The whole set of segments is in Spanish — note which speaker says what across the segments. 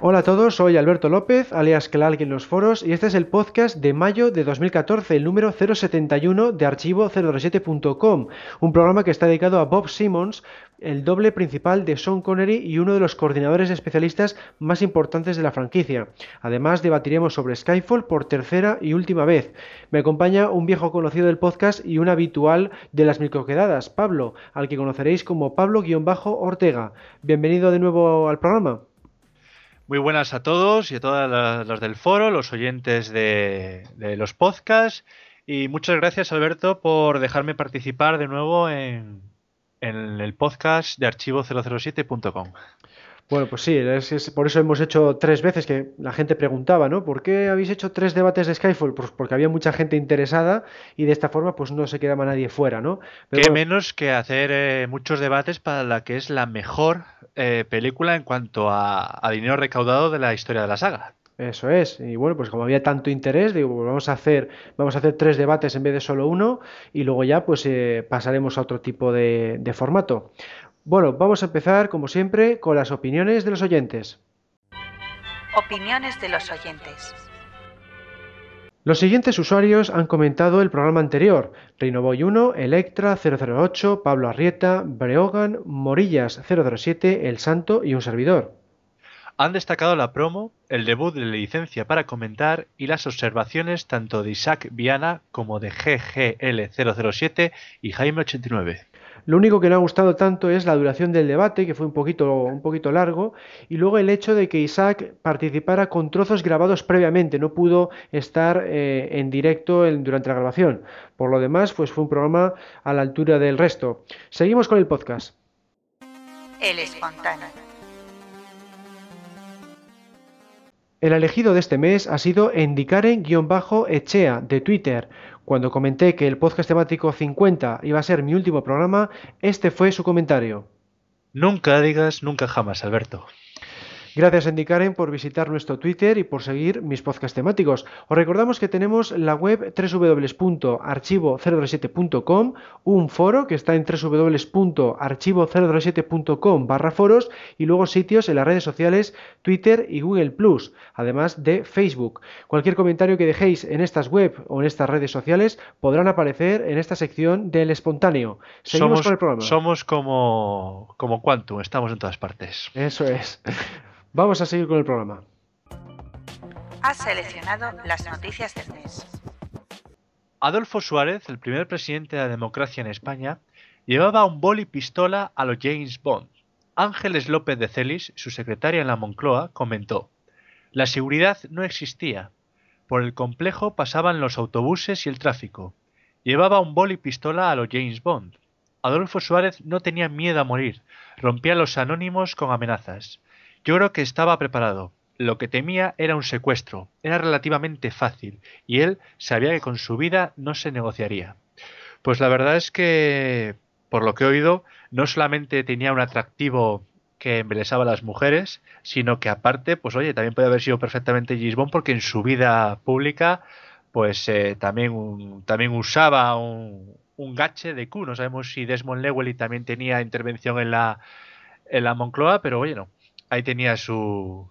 Speaker 1: Hola a todos, soy Alberto López, alias Clark en los foros, y este es el podcast de mayo de 2014, el número 071 de archivo007.com, un programa que está dedicado a Bob Simmons, el doble principal de Sean Connery y uno de los coordinadores especialistas más importantes de la franquicia. Además, debatiremos sobre Skyfall por tercera y última vez. Me acompaña un viejo conocido del podcast y un habitual de las microquedadas, Pablo, al que conoceréis como Pablo-Ortega. Bienvenido de nuevo al programa.
Speaker 2: Muy buenas a todos y a todas los del foro, los oyentes de, los podcasts. Y muchas gracias, Alberto, por dejarme participar de nuevo en, el podcast de archivo007.com.
Speaker 1: Bueno, pues sí, es, por eso hemos hecho tres veces que la gente preguntaba, ¿no? ¿Por qué habéis hecho tres debates de Skyfall? Pues porque había mucha gente interesada y de esta forma pues no se quedaba nadie fuera, ¿no?
Speaker 2: Qué menos que hacer eh, muchos debates para la que es la mejor eh, película en cuanto a, dinero recaudado de la historia de la saga.
Speaker 1: Eso es. Y bueno, pues como había tanto interés, digo, pues vamos a hacer, vamos a hacer tres debates en vez de solo uno, y luego ya pues eh, pasaremos a otro tipo de formato. Bueno, vamos a empezar, como siempre, con las opiniones de los oyentes.
Speaker 3: Opiniones de los oyentes.
Speaker 1: Los siguientes usuarios han comentado el programa anterior: Reinoboy 1, Electra 008, Pablo Arrieta, Breogan, Morillas 007, El Santo y un servidor.
Speaker 2: Han destacado la promo, el debut de la licencia para comentar y las observaciones tanto de Isaac Viana como de GGL007 y Jaime 89.
Speaker 1: Lo único que no ha gustado tanto es la duración del debate, que fue un poquito, un poquito largo, y luego el hecho de que Isaac participara con trozos grabados previamente, no pudo estar eh, en directo durante la grabación. Por lo demás, pues fue un programa a la altura del resto. Seguimos con el podcast.
Speaker 3: El espontáneo.
Speaker 1: El elegido de este mes ha sido Endicaren-Echea de Twitter, cuando comenté que el podcast temático 50 iba a ser mi último programa, este fue su comentario.
Speaker 2: Nunca digas nunca jamás, Alberto.
Speaker 1: Gracias, Endicaren, por visitar nuestro Twitter y por seguir mis podcasts temáticos. Os recordamos que tenemos la web www.archivo007.com, un foro que está en www.archivo007.com barra foros y luego sitios en las redes sociales Twitter y Google Plus, además de Facebook. Cualquier comentario que dejéis en estas web o en estas redes sociales podrán aparecer en esta sección del espontáneo.
Speaker 2: Seguimos somos, con el programa. Somos como, como Quantum, estamos en todas partes.
Speaker 1: Eso es. Vamos a seguir con el programa.
Speaker 3: Ha seleccionado las noticias del mes.
Speaker 2: Adolfo Suárez, el primer presidente de la democracia en España, llevaba un boli pistola a los James Bond. Ángeles López de Celis, su secretaria en la Moncloa, comentó: La seguridad no existía. Por el complejo pasaban los autobuses y el tráfico. Llevaba un boli pistola a los James Bond. Adolfo Suárez no tenía miedo a morir, rompía los anónimos con amenazas. Yo creo que estaba preparado. Lo que temía era un secuestro. Era relativamente fácil y él sabía que con su vida no se negociaría. Pues la verdad es que, por lo que he oído, no solamente tenía un atractivo que embelesaba a las mujeres, sino que aparte, pues oye, también puede haber sido perfectamente Gisbon porque en su vida pública, pues eh, también, también usaba un, un gache de Q. No sabemos si Desmond Llewellyn también tenía intervención en la, en la Moncloa, pero oye, no ahí tenía su,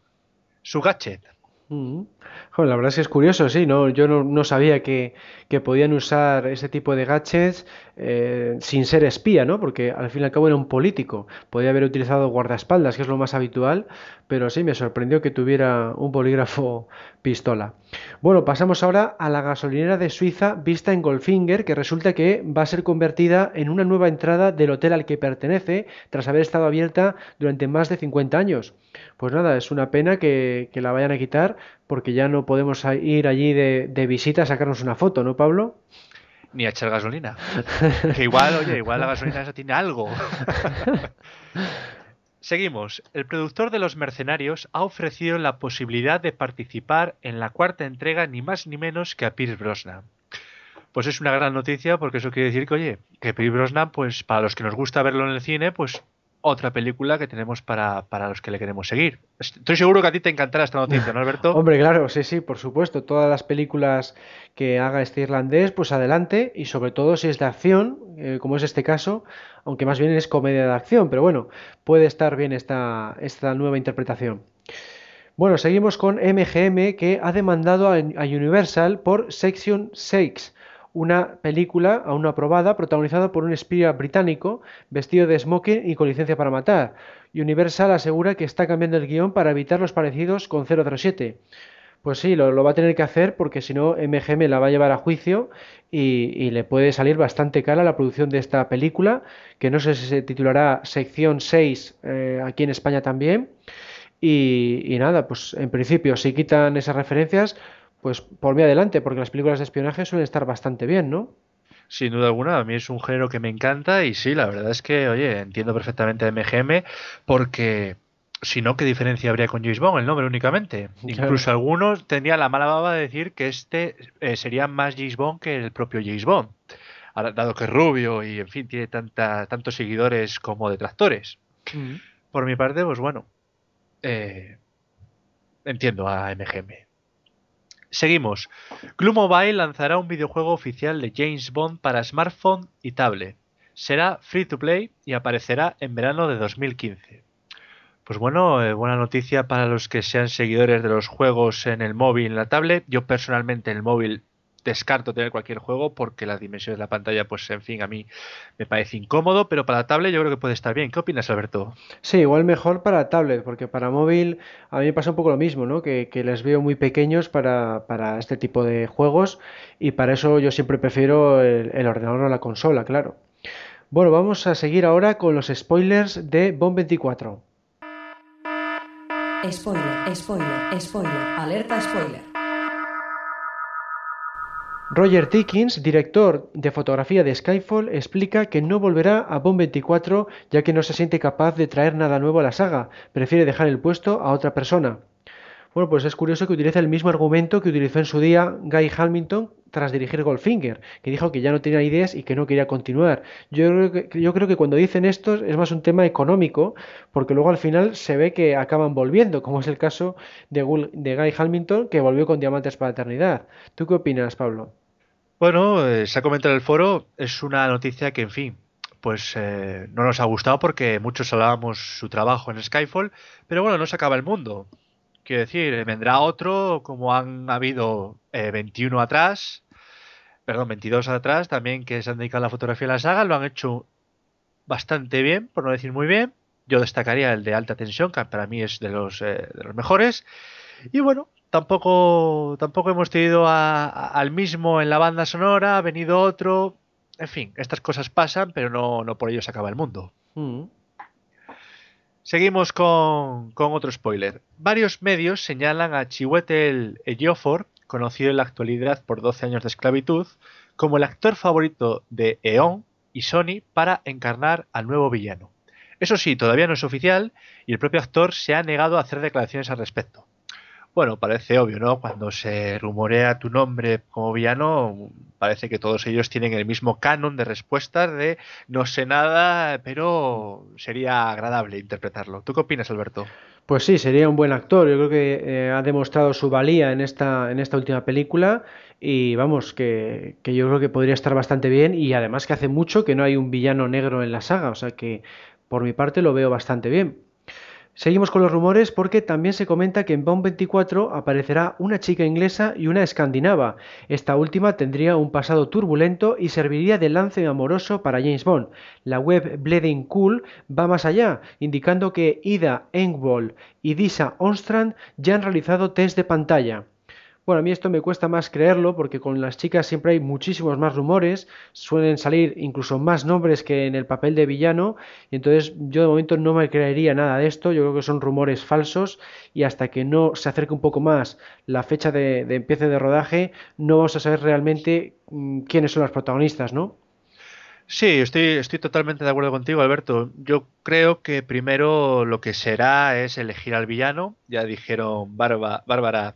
Speaker 2: su gadget.
Speaker 1: La verdad es que es curioso, sí, ¿no? yo no, sabía que, que, podían usar ese tipo de gadgets eh, sin ser espía, ¿no? porque al fin y al cabo era un político, podía haber utilizado guardaespaldas, que es lo más habitual, pero sí me sorprendió que tuviera un bolígrafo pistola. Bueno, pasamos ahora a la gasolinera de Suiza vista en Goldfinger, que resulta que va a ser convertida en una nueva entrada del hotel al que pertenece tras haber estado abierta durante más de 50 años. Pues nada, es una pena que, la vayan a quitar porque ya no podemos ir allí de, de visita a sacarnos una foto, ¿no, Pablo?
Speaker 2: Ni a echar gasolina. que igual, oye, igual la gasolina esa tiene algo. Seguimos. El productor de Los Mercenarios ha ofrecido la posibilidad de participar en la cuarta entrega ni más ni menos que a Pierce Brosnan. pues es una gran noticia porque eso quiere decir que, oye, que Pierce Brosnan, pues para los que nos gusta verlo en el cine, pues otra película que tenemos para, para, los que le queremos seguir. Estoy seguro que a ti te encantará esta noticia, ¿no, Alberto?
Speaker 1: Hombre, claro, sí, sí, por supuesto. Todas las películas que haga este irlandés, pues adelante, y sobre todo si es de acción, eh, como es este caso, aunque más bien es comedia de acción, pero bueno, puede estar bien esta, esta nueva interpretación. Bueno, seguimos con MGM que ha demandado a, Universal por Section 6 una película aún no aprobada protagonizada por un espía británico vestido de smoking y con licencia para matar. Universal asegura que está cambiando el guion para evitar los parecidos con 007. Pues sí, lo, va a tener que hacer porque si no MGM la va a llevar a juicio y, le puede salir bastante cara la producción de esta película, que no sé si se titulará Sección 6 eh, aquí en España también. Y, y, nada, pues en principio, si quitan esas referencias, pues por mí adelante, porque las películas de espionaje suelen estar bastante bien, ¿no?
Speaker 2: Sin duda alguna, a mí es un género que me encanta y sí, la verdad es que, oye, entiendo perfectamente a MGM porque si no, ¿qué diferencia habría con James Bond el nombre únicamente? Incluso algunos tendrían la mala baba de decir que este eh, sería más James Bond que el propio James Bond, dado que es rubio y, en fin, tiene tanta, tantos seguidores como detractores. Por mi parte, pues bueno, eh, entiendo a MGM. Seguimos. Club Mobile lanzará un videojuego oficial de James Bond para smartphone y tablet. Será free to play y aparecerá en verano de 2015. Pues bueno, eh, buena noticia para los que sean seguidores de los juegos en el móvil en la tablet. Yo personalmente en el móvil descarto tener cualquier juego porque las dimensiones de la pantalla, pues en fin, a mí me parece incómodo, pero para tablet yo creo que puede estar bien. ¿Qué opinas, Alberto?
Speaker 1: Sí, igual mejor para tablet, porque para móvil a mí me pasa un poco lo mismo, ¿no? Que, les veo muy pequeños para, este tipo de juegos y para eso yo siempre prefiero el, el ordenador o la consola, claro. Bueno, vamos a seguir ahora con los spoilers de Bomb 24.
Speaker 4: Spoiler, spoiler, spoiler, alerta spoiler.
Speaker 1: Roger Dickens, director de fotografía de Skyfall, explica que no volverá a Bond 24 ya que no se siente capaz de traer nada nuevo a la saga, prefiere dejar el puesto a otra persona. Bueno, pues es curioso que utiliza el mismo argumento que utilizó en su día Guy Hamilton tras dirigir Goldfinger, que dijo que ya no tenía ideas y que no quería continuar. Yo creo que, yo creo que cuando dicen esto es más un tema económico, porque luego al final se ve que acaban volviendo, como es el caso de, Guy Hamilton, que volvió con Diamantes para la Eternidad. ¿Tú qué opinas, Pablo?
Speaker 2: Bueno, eh, se ha comentado en el foro, es una noticia que, en fin, pues eh, no nos ha gustado porque muchos hablábamos su trabajo en Skyfall, pero bueno, no se acaba el mundo. Quiero decir, vendrá otro, como han habido 21 eh, atrás, perdón, 22 atrás, también que se han dedicado a la fotografía de la saga, lo han hecho bastante bien, por no decir muy bien. Yo destacaría el de alta tensión, que para mí es de los, de los mejores. Y bueno, tampoco, tampoco hemos tenido al mismo en la banda sonora, ha venido otro. En fin, estas cosas pasan, pero no, no por ello se acaba el mundo. Mm. Seguimos con, otro spoiler. Varios medios señalan a Chiwetel Ejiofor, conocido en la actualidad por 12 años de esclavitud, como el actor favorito de Eon y Sony para encarnar al nuevo villano. Eso sí, todavía no es oficial y el propio actor se ha negado a hacer declaraciones al respecto. Bueno, parece obvio, ¿no? Cuando se rumorea tu nombre como villano, parece que todos ellos tienen el mismo canon de respuestas de no sé nada, pero sería agradable interpretarlo. ¿Tú qué opinas, Alberto?
Speaker 1: Pues sí, sería un buen actor. Yo creo que eh, ha demostrado su valía en esta, en esta última película y vamos, que, que yo creo que podría estar bastante bien y además que hace mucho que no hay un villano negro en la saga, o sea que por mi parte lo veo bastante bien. Seguimos con los rumores porque también se comenta que en Bond 24 aparecerá una chica inglesa y una escandinava. Esta última tendría un pasado turbulento y serviría de lance amoroso para James Bond. La web Bleeding Cool va más allá, indicando que Ida Engvall y Disa Onstrand ya han realizado test de pantalla. Bueno, a mí esto me cuesta más creerlo porque con las chicas siempre hay muchísimos más rumores, suelen salir incluso más nombres que en el papel de villano, y entonces yo de momento no me creería nada de esto, yo creo que son rumores falsos y hasta que no se acerque un poco más la fecha de, de empiece de rodaje, no vamos a saber realmente mm, quiénes son las protagonistas, ¿no?
Speaker 2: Sí, estoy, estoy totalmente de acuerdo contigo, Alberto. Yo creo que primero lo que será es elegir al villano. Ya dijeron Bárbara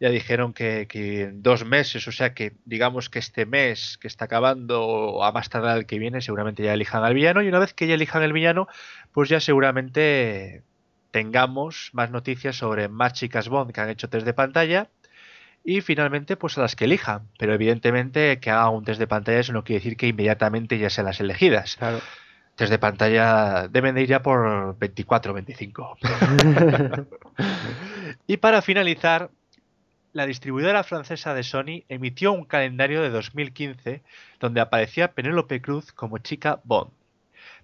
Speaker 2: ya dijeron que, que, en dos meses, o sea que digamos que este mes que está acabando a más tardar el que viene, seguramente ya elijan al villano y una vez que ya elijan el villano, pues ya seguramente tengamos más noticias sobre más chicas Bond que han hecho test de pantalla y finalmente pues a las que elijan. Pero evidentemente que haga un test de pantalla eso no quiere decir que inmediatamente ya sean las elegidas.
Speaker 1: Claro.
Speaker 2: Test de pantalla deben de ir ya por 24 25. y para finalizar, la distribuidora francesa de Sony emitió un calendario de 2015 donde aparecía Penélope Cruz como chica Bond.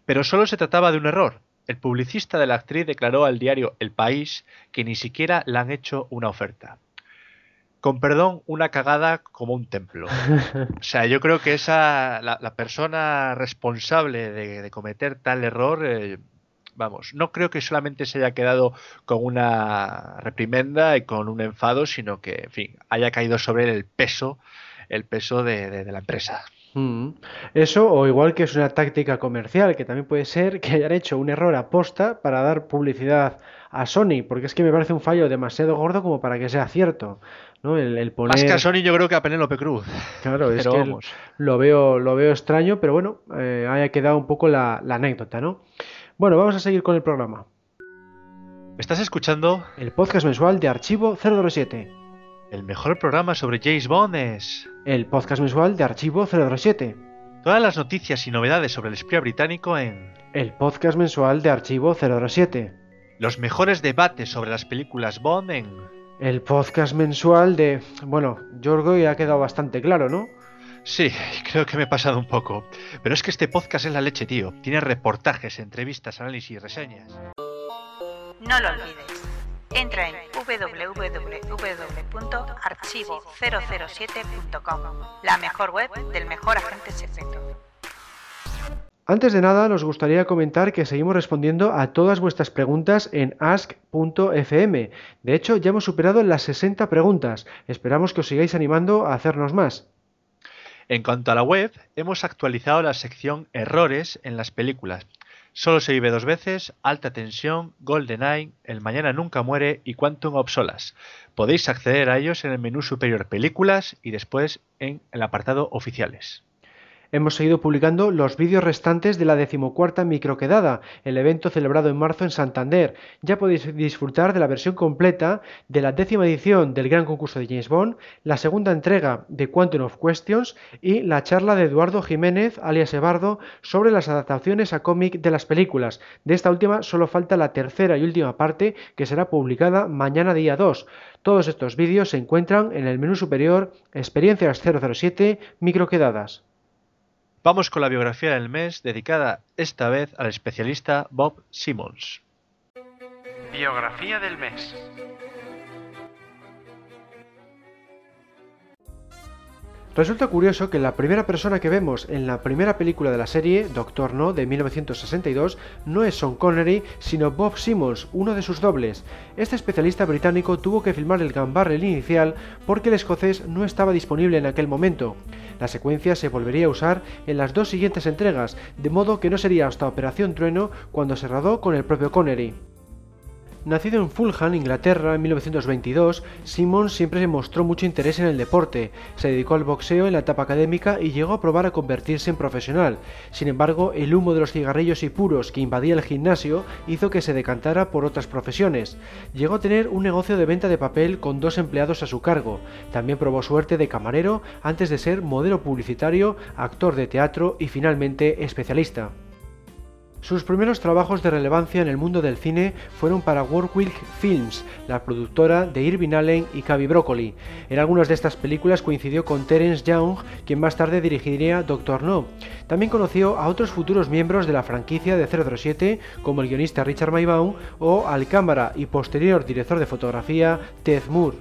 Speaker 2: Pero solo se trataba de un error. El publicista de la actriz declaró al diario El País que ni siquiera le han hecho una oferta con perdón, una cagada como un templo. O sea, yo creo que esa, la, la persona responsable de, de, cometer tal error, eh, vamos, no creo que solamente se haya quedado con una reprimenda y con un enfado, sino que, en fin, haya caído sobre él el peso, el peso de, de, de la empresa.
Speaker 1: Mm. Eso, o igual que es una táctica comercial, que también puede ser que hayan hecho un error aposta para dar publicidad a Sony, porque es que me parece un fallo demasiado gordo como para que sea cierto. ¿no? El, el poner...
Speaker 2: Más que a Sony yo creo que a Penélope Cruz.
Speaker 1: Claro, es que lo veo, lo veo extraño, pero bueno, eh, haya quedado un poco la, la, anécdota, ¿no? Bueno, vamos a seguir con el programa.
Speaker 2: ¿Estás escuchando?
Speaker 1: El podcast mensual de Archivo 007.
Speaker 2: El mejor programa sobre James Bond es...
Speaker 1: El podcast mensual de Archivo 007.
Speaker 2: Todas las noticias y novedades sobre el espía británico en...
Speaker 1: El podcast mensual de Archivo 007.
Speaker 2: Los mejores debates sobre las películas Bond en
Speaker 1: el podcast mensual de... Bueno, Yorgo ya ha quedado bastante claro, ¿no?
Speaker 2: Sí, creo que me he pasado un poco. Pero es que este podcast es la leche, tío. Tiene reportajes, entrevistas, análisis y reseñas.
Speaker 3: No lo olvides. Entra en www.archivo007.com, la mejor web del mejor agente secreto.
Speaker 1: Antes de nada, nos gustaría comentar que seguimos respondiendo a todas vuestras preguntas en ask.fm. De hecho, ya hemos superado las 60 preguntas. Esperamos que os sigáis animando a hacernos más.
Speaker 2: En cuanto a la web, hemos actualizado la sección Errores en las películas. Solo se vive dos veces, Alta Tensión, GoldenEye, El Mañana Nunca Muere y Quantum of Solace. Podéis acceder a ellos en el menú superior Películas y después en el apartado Oficiales.
Speaker 1: Hemos seguido publicando los vídeos restantes de la decimocuarta microquedada, el evento celebrado en marzo en Santander. Ya podéis disfrutar de la versión completa de la décima edición del gran concurso de James Bond, la segunda entrega de Quantum of Questions y la charla de Eduardo Jiménez, alias Ebardo, sobre las adaptaciones a cómic de las películas. De esta última solo falta la tercera y última parte que será publicada mañana día 2. Todos estos vídeos se encuentran en el menú superior Experiencias 007 Microquedadas.
Speaker 2: Vamos con la biografía del mes, dedicada esta vez al especialista Bob Simmons.
Speaker 5: Biografía del mes.
Speaker 1: Resulta curioso que la primera persona que vemos en la primera película de la serie, Doctor No, de 1962, no es Sean Connery, sino Bob Simmons, uno de sus dobles. Este especialista británico tuvo que filmar el gambarrel inicial porque el escocés no estaba disponible en aquel momento. La secuencia se volvería a usar en las dos siguientes entregas, de modo que no sería hasta Operación Trueno cuando se rodó con el propio Connery. Nacido en Fulham, Inglaterra, en 1922, Simmons siempre se mostró mucho interés en el deporte, se dedicó al boxeo en la etapa académica y llegó a probar a convertirse en profesional. Sin embargo, el humo de los cigarrillos y puros que invadía el gimnasio hizo que se decantara por otras profesiones. Llegó a tener un negocio de venta de papel con dos empleados a su cargo. También probó suerte de camarero antes de ser modelo publicitario, actor de teatro y finalmente especialista. Sus primeros trabajos de relevancia en el mundo del cine fueron para Warwick Films, la productora de Irving Allen y Cavi Broccoli. En algunas de estas películas coincidió con Terence Young, quien más tarde dirigiría Doctor No. También conoció a otros futuros miembros de la franquicia de 007, como el guionista Richard Maybaum o al cámara y posterior director de fotografía Ted Moore.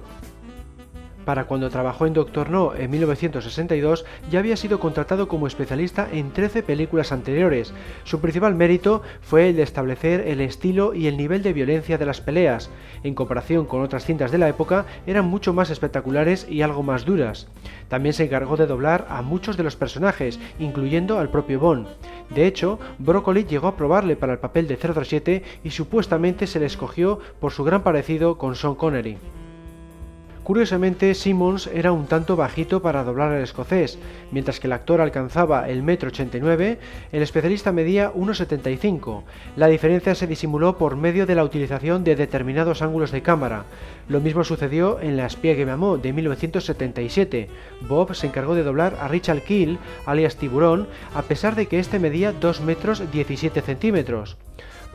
Speaker 1: Para cuando trabajó en Doctor No en 1962 ya había sido contratado como especialista en 13 películas anteriores. Su principal mérito fue el de establecer el estilo y el nivel de violencia de las peleas. En comparación con otras cintas de la época eran mucho más espectaculares y algo más duras. También se encargó de doblar a muchos de los personajes, incluyendo al propio Bond. De hecho, Broccoli llegó a probarle para el papel de 007 y supuestamente se le escogió por su gran parecido con Sean Connery. Curiosamente, Simmons era un tanto bajito para doblar al escocés, mientras que el actor alcanzaba el metro 89, el especialista medía 1,75. La diferencia se disimuló por medio de la utilización de determinados ángulos de cámara. Lo mismo sucedió en La espía que me amó de 1977. Bob se encargó de doblar a Richard Keel, alias Tiburón, a pesar de que este medía 2 metros 17 centímetros.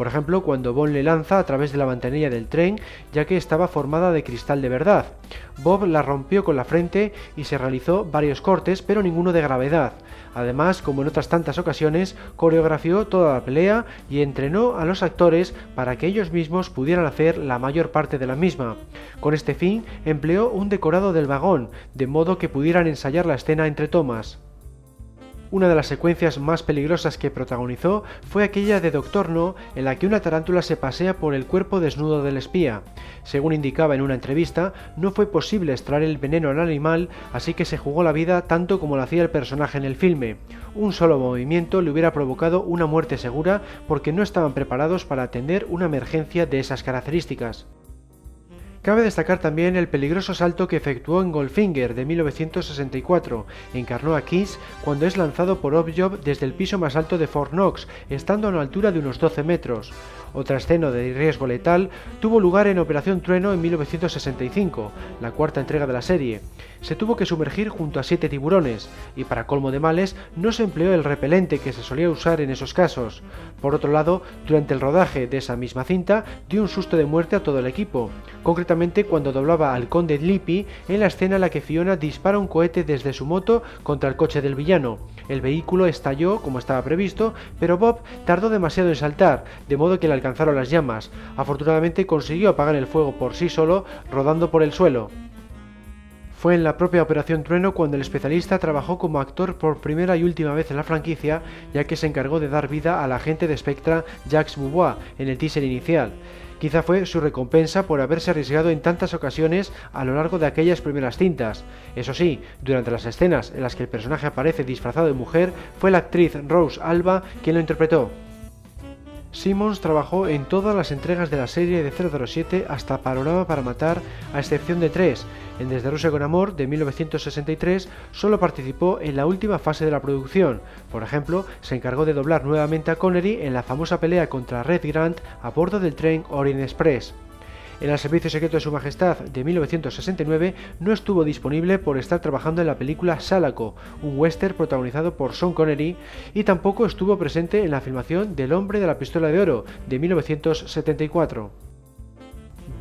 Speaker 1: Por ejemplo, cuando Bond le lanza a través de la ventanilla del tren, ya que estaba formada de cristal de verdad. Bob la rompió con la frente y se realizó varios cortes, pero ninguno de gravedad. Además, como en otras tantas ocasiones, coreografió toda la pelea y entrenó a los actores para que ellos mismos pudieran hacer la mayor parte de la misma. Con este fin, empleó un decorado del vagón, de modo que pudieran ensayar la escena entre tomas. Una de las secuencias más peligrosas que protagonizó fue aquella de Doctor No en la que una tarántula se pasea por el cuerpo desnudo del espía. Según indicaba en una entrevista, no fue posible extraer el veneno al animal, así que se jugó la vida tanto como lo hacía el personaje en el filme. Un solo movimiento le hubiera provocado una muerte segura porque no estaban preparados para atender una emergencia de esas características. Cabe destacar también el peligroso salto que efectuó en Goldfinger de 1964. Encarnó a Kiss cuando es lanzado por Objob desde el piso más alto de Fort Knox, estando a una altura de unos 12 metros. Otra escena de riesgo letal tuvo lugar en Operación Trueno en 1965, la cuarta entrega de la serie. Se tuvo que sumergir junto a siete tiburones, y para colmo de males no se empleó el repelente que se solía usar en esos casos. Por otro lado, durante el rodaje de esa misma cinta, dio un susto de muerte a todo el equipo, concretamente cuando doblaba al conde Lippi en la escena en la que Fiona dispara un cohete desde su moto contra el coche del villano. El vehículo estalló como estaba previsto, pero Bob tardó demasiado en saltar, de modo que le alcanzaron las llamas. Afortunadamente consiguió apagar el fuego por sí solo, rodando por el suelo. Fue en la propia Operación Trueno cuando el especialista trabajó como actor por primera y última vez en la franquicia, ya que se encargó de dar vida al agente de Spectra Jacques Boubois en el teaser inicial. Quizá fue su recompensa por haberse arriesgado en tantas ocasiones a lo largo de aquellas primeras cintas. Eso sí, durante las escenas en las que el personaje aparece disfrazado de mujer, fue la actriz Rose Alba quien lo interpretó. Simmons trabajó en todas las entregas de la serie de 007 hasta Panorama para Matar, a excepción de tres. En Desde Rusia con Amor, de 1963, solo participó en la última fase de la producción. Por ejemplo, se encargó de doblar nuevamente a Connery en la famosa pelea contra Red Grant a bordo del tren Orient Express en el Servicio Secreto de Su Majestad de 1969 no estuvo disponible por estar trabajando en la película Salaco, un western protagonizado por Sean Connery, y tampoco estuvo presente en la filmación del Hombre de la Pistola de Oro de 1974.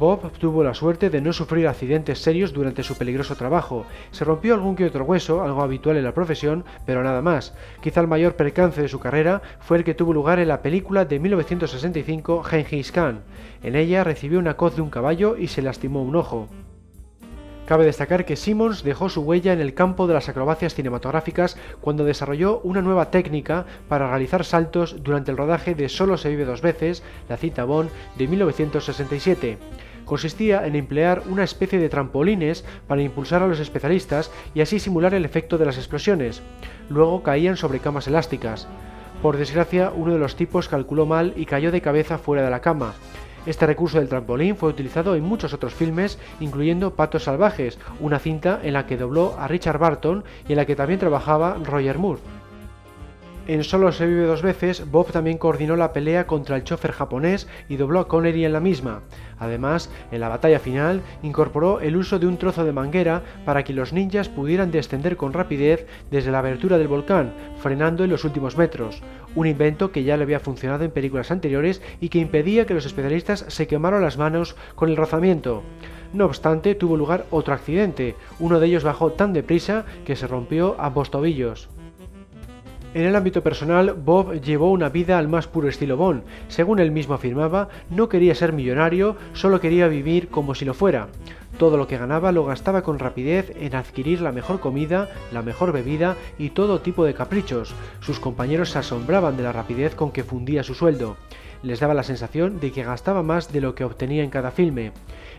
Speaker 1: Bob tuvo la suerte de no sufrir accidentes serios durante su peligroso trabajo. Se rompió algún que otro hueso, algo habitual en la profesión, pero nada más. Quizá el mayor percance de su carrera fue el que tuvo lugar en la película de 1965 Genghis Khan. En ella recibió una coz de un caballo y se lastimó un ojo. Cabe destacar que Simmons dejó su huella en el campo de las acrobacias cinematográficas cuando desarrolló una nueva técnica para realizar saltos durante el rodaje de Solo se vive dos veces, la cita Bond de 1967 consistía en emplear una especie de trampolines para impulsar a los especialistas y así simular el efecto de las explosiones. Luego caían sobre camas elásticas. Por desgracia, uno de los tipos calculó mal y cayó de cabeza fuera de la cama. Este recurso del trampolín fue utilizado en muchos otros filmes, incluyendo Patos Salvajes, una cinta en la que dobló a Richard Barton y en la que también trabajaba Roger Moore. En Solo se vive dos veces, Bob también coordinó la pelea contra el chofer japonés y dobló a Connery en la misma. Además, en la batalla final, incorporó el uso de un trozo de manguera para que los ninjas pudieran descender con rapidez desde la abertura del volcán, frenando en los últimos metros. Un invento que ya le había funcionado en películas anteriores y que impedía que los especialistas se quemaran las manos con el rozamiento. No obstante, tuvo lugar otro accidente. Uno de ellos bajó tan deprisa que se rompió ambos tobillos. En el ámbito personal, Bob llevó una vida al más puro estilo Bond. Según él mismo afirmaba, no quería ser millonario, solo quería vivir como si lo fuera. Todo lo que ganaba lo gastaba con rapidez en adquirir la mejor comida, la mejor bebida y todo tipo de caprichos. Sus compañeros se asombraban de la rapidez con que fundía su sueldo. Les daba la sensación de que gastaba más de lo que obtenía en cada filme.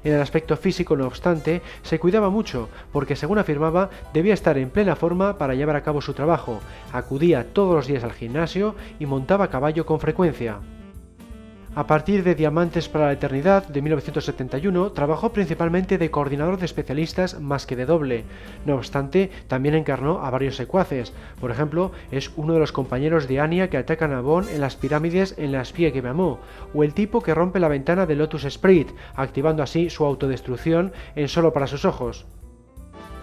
Speaker 1: En el aspecto físico, no obstante, se cuidaba mucho, porque según afirmaba, debía estar en plena forma para llevar a cabo su trabajo, acudía todos los días al gimnasio y montaba a caballo con frecuencia. A partir de Diamantes para la Eternidad de 1971, trabajó principalmente de coordinador de especialistas más que de doble. No obstante, también encarnó a varios secuaces. Por ejemplo, es uno de los compañeros de Anya que atacan a Bond en las pirámides en La espía que me amó, o el tipo que rompe la ventana de Lotus Spirit, activando así su autodestrucción en solo para sus ojos.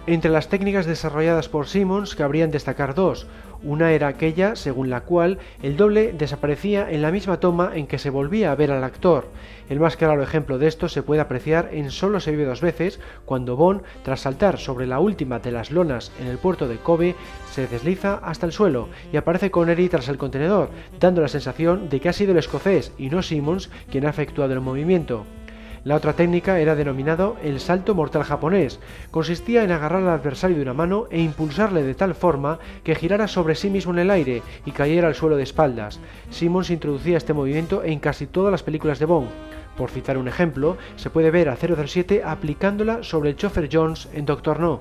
Speaker 1: Entre las técnicas desarrolladas por Simmons cabrían destacar dos. Una era aquella según la cual el doble desaparecía en la misma toma en que se volvía a ver al actor. El más claro ejemplo de esto se puede apreciar en Solo se vive dos veces, cuando Bond, tras saltar sobre la última de las lonas en el puerto de Kobe, se desliza hasta el suelo y aparece Connery tras el contenedor, dando la sensación de que ha sido el escocés y no Simmons quien ha efectuado el movimiento. La otra técnica era denominado el salto mortal japonés. Consistía en agarrar al adversario de una mano e impulsarle de tal forma que girara sobre sí mismo en el aire y cayera al suelo de espaldas. Simmons introducía este movimiento en casi todas las películas de Bond. Por citar un ejemplo, se puede ver a 007 aplicándola sobre el chofer Jones en Doctor No.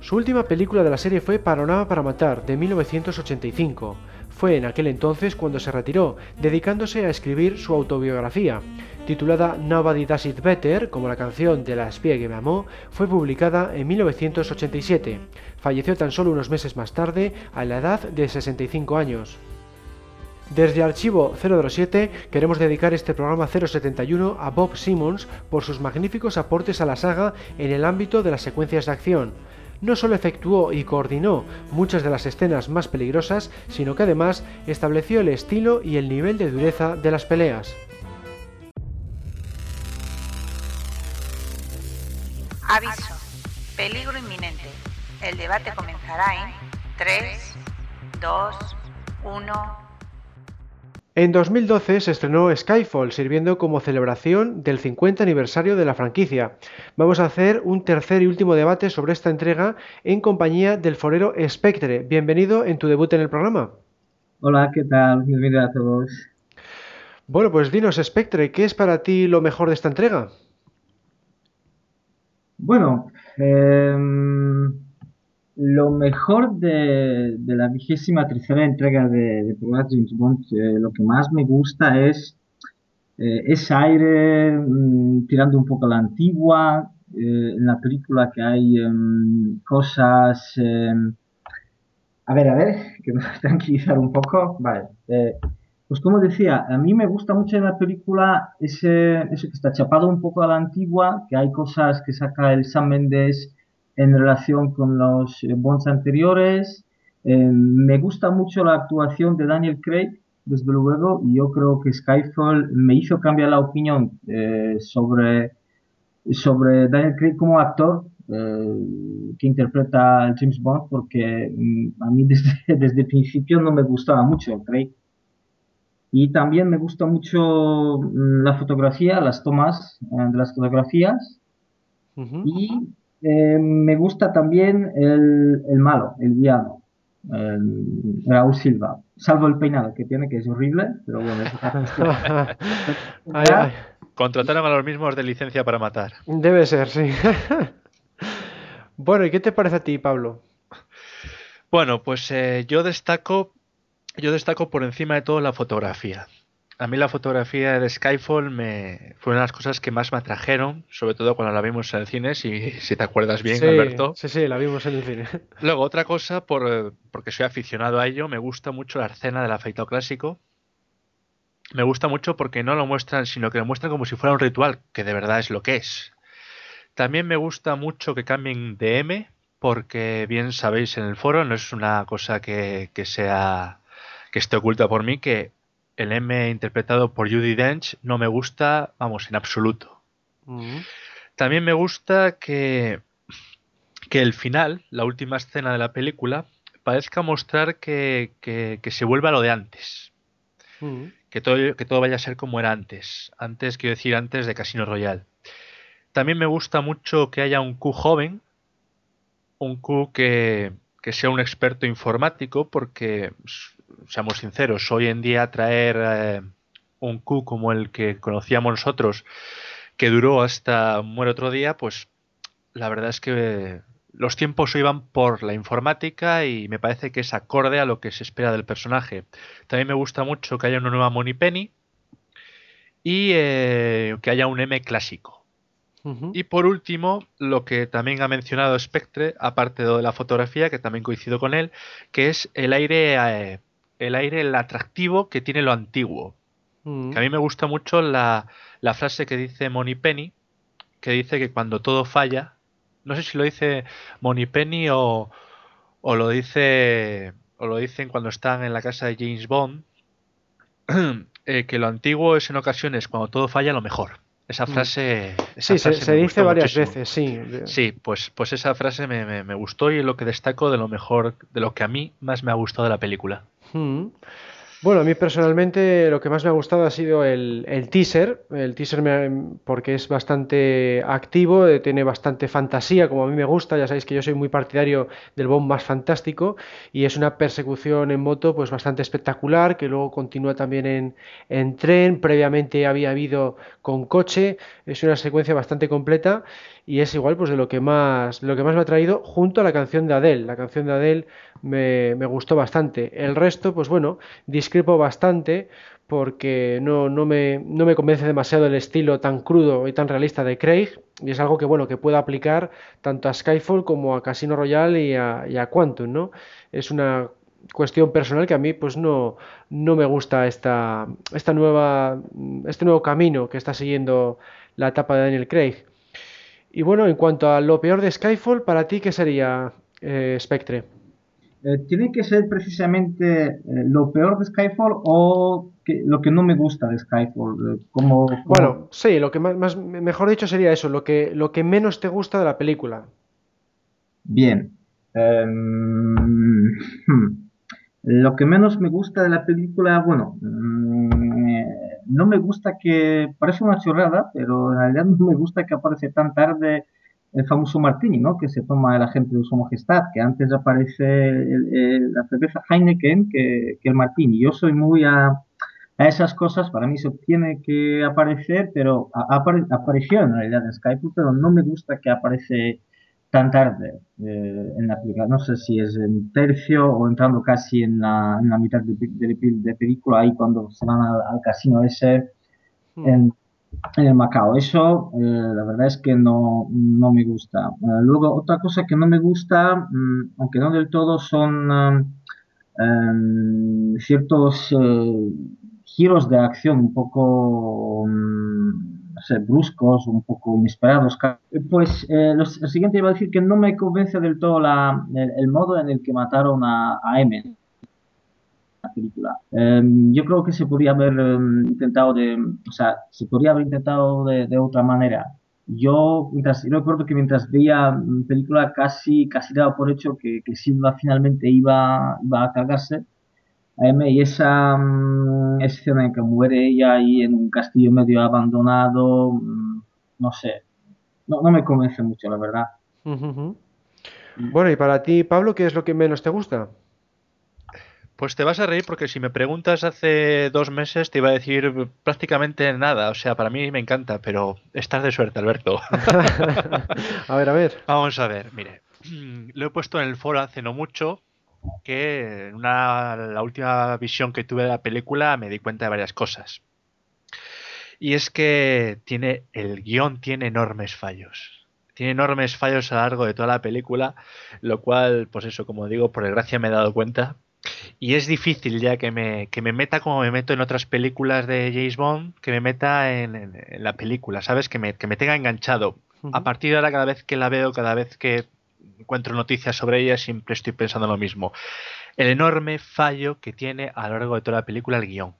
Speaker 1: Su última película de la serie fue Panorama para Matar, de 1985. Fue en aquel entonces cuando se retiró, dedicándose a escribir su autobiografía. Titulada Nobody Does It Better, como la canción de la espía que me amó, fue publicada en 1987. Falleció tan solo unos meses más tarde, a la edad de 65 años. Desde Archivo 007 queremos dedicar este programa 071 a Bob Simmons por sus magníficos aportes a la saga en el ámbito de las secuencias de acción no solo efectuó y coordinó muchas de las escenas más peligrosas, sino que además estableció el estilo y el nivel de dureza de las peleas.
Speaker 3: Aviso. Peligro inminente. El debate comenzará en 3, 2, 1.
Speaker 1: En 2012 se estrenó Skyfall, sirviendo como celebración del 50 aniversario de la franquicia. Vamos a hacer un tercer y último debate sobre esta entrega en compañía del forero Spectre. Bienvenido en tu debut en el programa.
Speaker 6: Hola, ¿qué tal? Bienvenido a todos.
Speaker 1: Bueno, pues dinos, Spectre, ¿qué es para ti lo mejor de esta entrega?
Speaker 6: Bueno, eh, lo mejor de, la vigésima tercera entrega de, de James Bond, eh, lo que más me gusta es eh, ese aire mm, tirando un poco a la antigua. Eh, en la película que hay em, cosas... Em, a ver, a ver, que me voy a tranquilizar un poco. Vale. pues como decía, a mí me gusta mucho en la película ese, ese que está chapado un poco a la antigua, que hay cosas que saca el Sam Mendes en relación con los eh, Bonds anteriores. Eh, me gusta mucho la actuación de Daniel Craig, desde luego, y yo creo que Skyfall me hizo cambiar la opinión eh, sobre, sobre Daniel Craig como actor que interpreta James Bond, porque mm, a mí desde, desde el principio no me gustaba mucho Craig. Y también me gusta mucho mm, la fotografía, las tomas de las fotografías. Y eh, me gusta también el, el malo, el villano, el Raúl Silva. Salvo el peinado que tiene, que es horrible, pero bueno, es
Speaker 2: Contrataron a los mismos de licencia para matar.
Speaker 1: Debe ser, sí. bueno, ¿y qué te parece a ti, Pablo?
Speaker 2: Bueno, pues eh, yo destaco, yo destaco por encima de todo la fotografía a mí la fotografía de Skyfall me fue una de las cosas que más me atrajeron, sobre todo cuando la vimos en el cine, si, si te acuerdas bien, Alberto.
Speaker 1: Sí, sí, la vimos en el cine.
Speaker 2: Luego, otra cosa, por, porque soy aficionado a ello, me gusta mucho la escena del afeitado clásico. Me gusta mucho porque no lo muestran, sino que lo muestran como si fuera un ritual, que de verdad es lo que es. También me gusta mucho que cambien de M, porque bien sabéis en el foro, no es una cosa que, que sea que esté oculta por mí, que el M interpretado por Judy Dench no me gusta, vamos, en absoluto. Mm. También me gusta que, que el final, la última escena de la película, parezca mostrar que, que, se vuelva a lo de antes. Mm. Que, todo, que todo vaya a ser como era antes. Antes, quiero decir, antes de Casino Royale. También me gusta mucho que haya un Q joven. Un Q que, que sea un experto informático porque seamos sinceros, hoy en día traer eh, un Q como el que conocíamos nosotros, que duró hasta muere otro día, pues la verdad es que los tiempos iban por la informática y me parece que es acorde a lo que se espera del personaje. También me gusta mucho que haya una nueva Penny y eh, que haya un M clásico. Y por último, lo que también ha mencionado Spectre, aparte de la fotografía, que también coincido con él, que es el aire, eh, el aire, el atractivo que tiene lo antiguo.
Speaker 1: Mm.
Speaker 2: Que a mí me gusta mucho la, la frase que dice Penny que dice que cuando todo falla, no sé si lo dice Penny o, o lo dice o lo dicen cuando están en la casa de James Bond, eh, que lo antiguo es en ocasiones cuando todo falla lo mejor. Esa
Speaker 1: Mm.
Speaker 2: frase, esa
Speaker 1: Sí, se,
Speaker 2: frase
Speaker 1: se
Speaker 2: me
Speaker 1: dice varias
Speaker 2: muchísimo.
Speaker 1: veces, sí.
Speaker 2: Sí, pues, pues esa frase me, me- me gustó y es lo que destaco de lo mejor, de lo que a mí más me ha gustado de la película.
Speaker 1: Mm. Bueno, a mí personalmente lo que más me ha gustado ha sido el, teaser. El teaser me- porque es bastante activo, eh, tiene bastante fantasía, como a mí me gusta. Ya sabéis que yo soy muy partidario del Bond más fantástico y es una persecución en moto pues bastante espectacular que luego continúa también en, en tren. Previamente había habido con coche. Es una secuencia bastante completa y es igual pues de lo que más, lo que más me ha traído junto a la canción de Adele. La canción de Adele me, gustó bastante. El resto, pues bueno, discrepo bastante porque no, no me, no me convence demasiado el estilo tan crudo y tan realista de Craig y es algo que bueno que puedo aplicar tanto a Skyfall como a Casino Royale y a, y a Quantum, ¿no? Es una cuestión personal que a mí pues no, no me gusta esta, esta nueva, este nuevo camino que está siguiendo la etapa de Daniel Craig. Y bueno, en cuanto a lo peor de Skyfall, para ti, ¿qué sería eh, Spectre?
Speaker 6: Eh, ¿tiene que ser precisamente eh, lo peor de Skyfall o que- lo que no me gusta de Skyfall? Eh, como, como-
Speaker 1: Bueno, sí, lo que más, más- mejor dicho sería eso, lo que, lo que menos te gusta de la película.
Speaker 6: Bien. Em, hmm. Lo que menos me gusta de la película, bueno, mm, no me gusta que, parece una chorrada, pero en realidad no me gusta que aparece tan tarde el famoso martini, ¿no? Que se toma el agente de su majestad, que antes aparece el- el- la cerveza Heineken que, que el martini. Yo soy muy a, a esas cosas, para mí eso tiene que aparecer, pero a- apare- apareció en realidad en Skype, pero no me gusta que aparece tan tarde eh, en la película. No sé si es en tercio o entrando casi en la, en la mitad de, de, de película, ahí cuando se van al, al casino ese
Speaker 1: Mm.
Speaker 6: en, el Macao. Eso, eh, la verdad es que no, no me gusta. Eh, luego, otra cosa que no me gusta, mm, aunque no del todo, son um, em, ciertos eh, giros de acción un poco, mm, bruscos, un poco inesperados. Pues eh, lo, s- lo siguiente iba a decir que no me convence del todo la, el, el modo en el que mataron a, a película. Em, yo creo que se podría haber em, intentado de, o sea, se podría haber intentado de, de otra manera. Yo, mientras, yo recuerdo que mientras veía mm, película casi, casi daba por hecho que, que Silva finalmente iba, iba a cargarse a M y esa mm, escena en que muere ella ahí en un castillo medio abandonado, mm, no sé, no, no me convence mucho, la verdad.
Speaker 1: Bueno, y para ti, Pablo, ¿qué es lo que menos te gusta?
Speaker 2: Pues te vas a reír porque si me preguntas hace dos meses te iba a decir prácticamente nada. O sea, para mí me encanta, pero estás de suerte, Alberto.
Speaker 1: A ver, a ver.
Speaker 2: Vamos a ver, mire. Lo he puesto en el foro hace no mucho que en una, la última visión que tuve de la película me di cuenta de varias cosas. Y es que tiene el guion tiene enormes fallos. Tiene enormes fallos a lo largo de toda la película, lo cual, pues eso, como digo, por desgracia me he dado cuenta. Y es difícil ya que me, que me meta como me meto en otras películas de James Bond, que me meta en, en- en la película, ¿sabes? Que me, que me tenga enganchado. A partir de ahora, cada vez que la veo, cada vez que encuentro noticias sobre ella, siempre estoy pensando lo mismo. El enorme fallo que tiene a lo largo de toda la película el guion.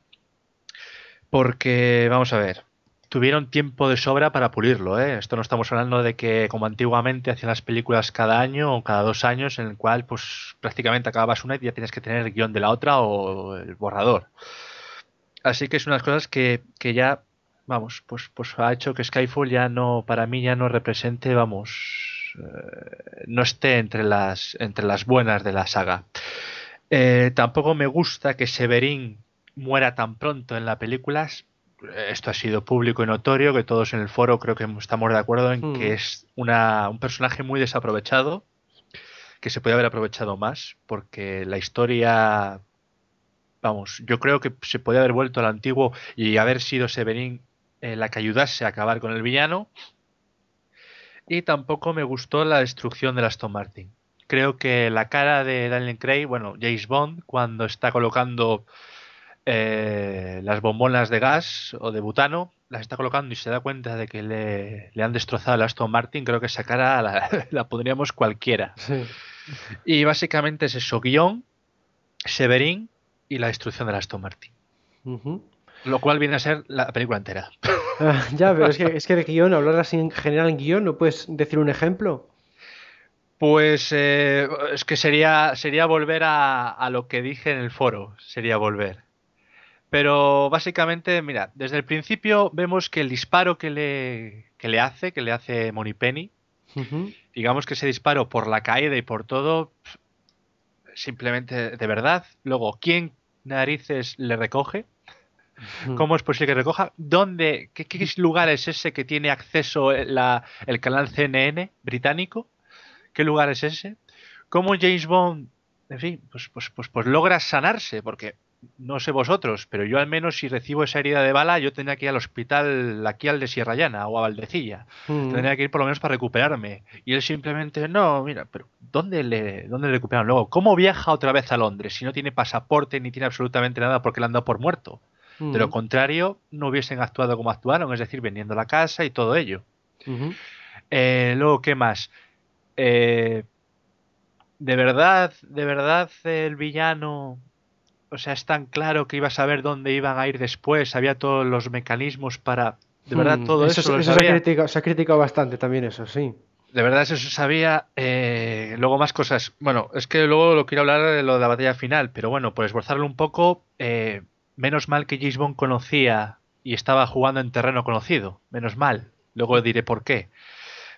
Speaker 2: Porque, vamos a ver, tuvieron tiempo de sobra para pulirlo, ¿eh? Esto no estamos hablando de que, como antiguamente, hacían las películas cada año o cada dos años, en el cual, pues, prácticamente acababas una y ya tienes que tener el guion de la otra o el borrador. Así que es unas cosas que, que ya, vamos, pues, pues ha hecho que Skyfall ya no, para mí ya no represente, vamos, eh, no esté entre las, entre las buenas de la saga. Eh, tampoco me gusta que Severin muera tan pronto en la película. Esto ha sido público y notorio, que todos en el foro creo que estamos de acuerdo en
Speaker 1: Hmm.
Speaker 2: que es una, un personaje muy desaprovechado, que se puede haber aprovechado más, porque la historia, vamos, yo creo que se podía haber vuelto al antiguo y haber sido Severin eh, la que ayudase a acabar con el villano. Y tampoco me gustó la destrucción de Aston Martin. Creo que la cara de Daniel Craig, bueno, James Bond, cuando está colocando eh, las bombonas de gas o de butano, las está colocando y se da cuenta de que le, han destrozado el Aston Martin, creo que esa cara la, la pondríamos cualquiera. Y básicamente es eso, guion, Severín y la destrucción del Aston Martin. Lo cual viene a ser la película entera.
Speaker 1: Ah, ya, pero es que, es que de guion, hablar así en general en guion, ¿no puedes decir un ejemplo?
Speaker 2: Pues eh, es que sería, sería volver a, a, lo que dije en el foro, sería volver. Pero básicamente, mira, desde el principio vemos que el disparo que le, que le hace, que le hace Moneypenny, digamos que ese disparo por la caída y por todo, simplemente de verdad. Luego, ¿quién narices le recoge? ¿Cómo es posible que recoja? ¿Dónde? ¿Qué, lugar es ese que tiene acceso la, el canal CNN británico? ¿Qué lugar es ese? ¿Cómo James Bond, en fin, pues, pues, pues, pues logra sanarse? Porque no sé vosotros, pero yo al menos si recibo esa herida de bala, yo tendría que ir al hospital aquí al de Sierra Llana o a Valdecilla. Mm. Tendría que ir por lo menos para recuperarme. Y él simplemente, no, mira, pero ¿dónde le, dónde le recuperaron luego? ¿Cómo viaja otra vez a Londres si no tiene pasaporte ni tiene absolutamente nada porque le han dado por muerto? De lo mm. contrario, no hubiesen actuado como actuaron, es decir, vendiendo la casa y todo ello. Eh, luego, ¿qué más? Eh, de verdad, de verdad, el villano o sea, es tan claro que iba a saber dónde iban a ir después, había todos los mecanismos para... De verdad, hmm, todo eso,
Speaker 1: eso, se, ha criticado, bastante también eso, sí.
Speaker 2: De verdad, eso se sabía. Eh, luego más cosas. Bueno, es que luego lo quiero hablar de lo de la batalla final, pero bueno, por esforzarlo un poco, eh, menos mal que James conocía y estaba jugando en terreno conocido. Menos mal. Luego diré por qué.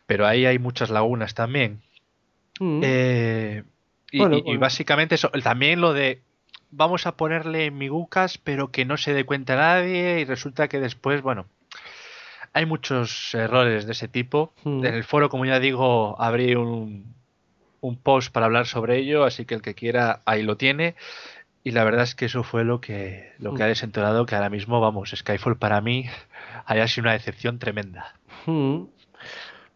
Speaker 2: Pero ahí hay muchas lagunas también. Hmm. Eh, y, y, básicamente eso, también lo de vamos a ponerle migucas, pero que no se dé cuenta nadie y resulta que después, bueno, hay muchos errores de ese tipo. Hmm. En el foro, como ya digo, abrí un, un post para hablar sobre ello, así que el que quiera ahí lo tiene. Y la verdad es que eso fue lo que, lo que ha hmm. desentonado que ahora mismo, vamos, Skyfall para mí haya sido una decepción tremenda.
Speaker 1: Hmm.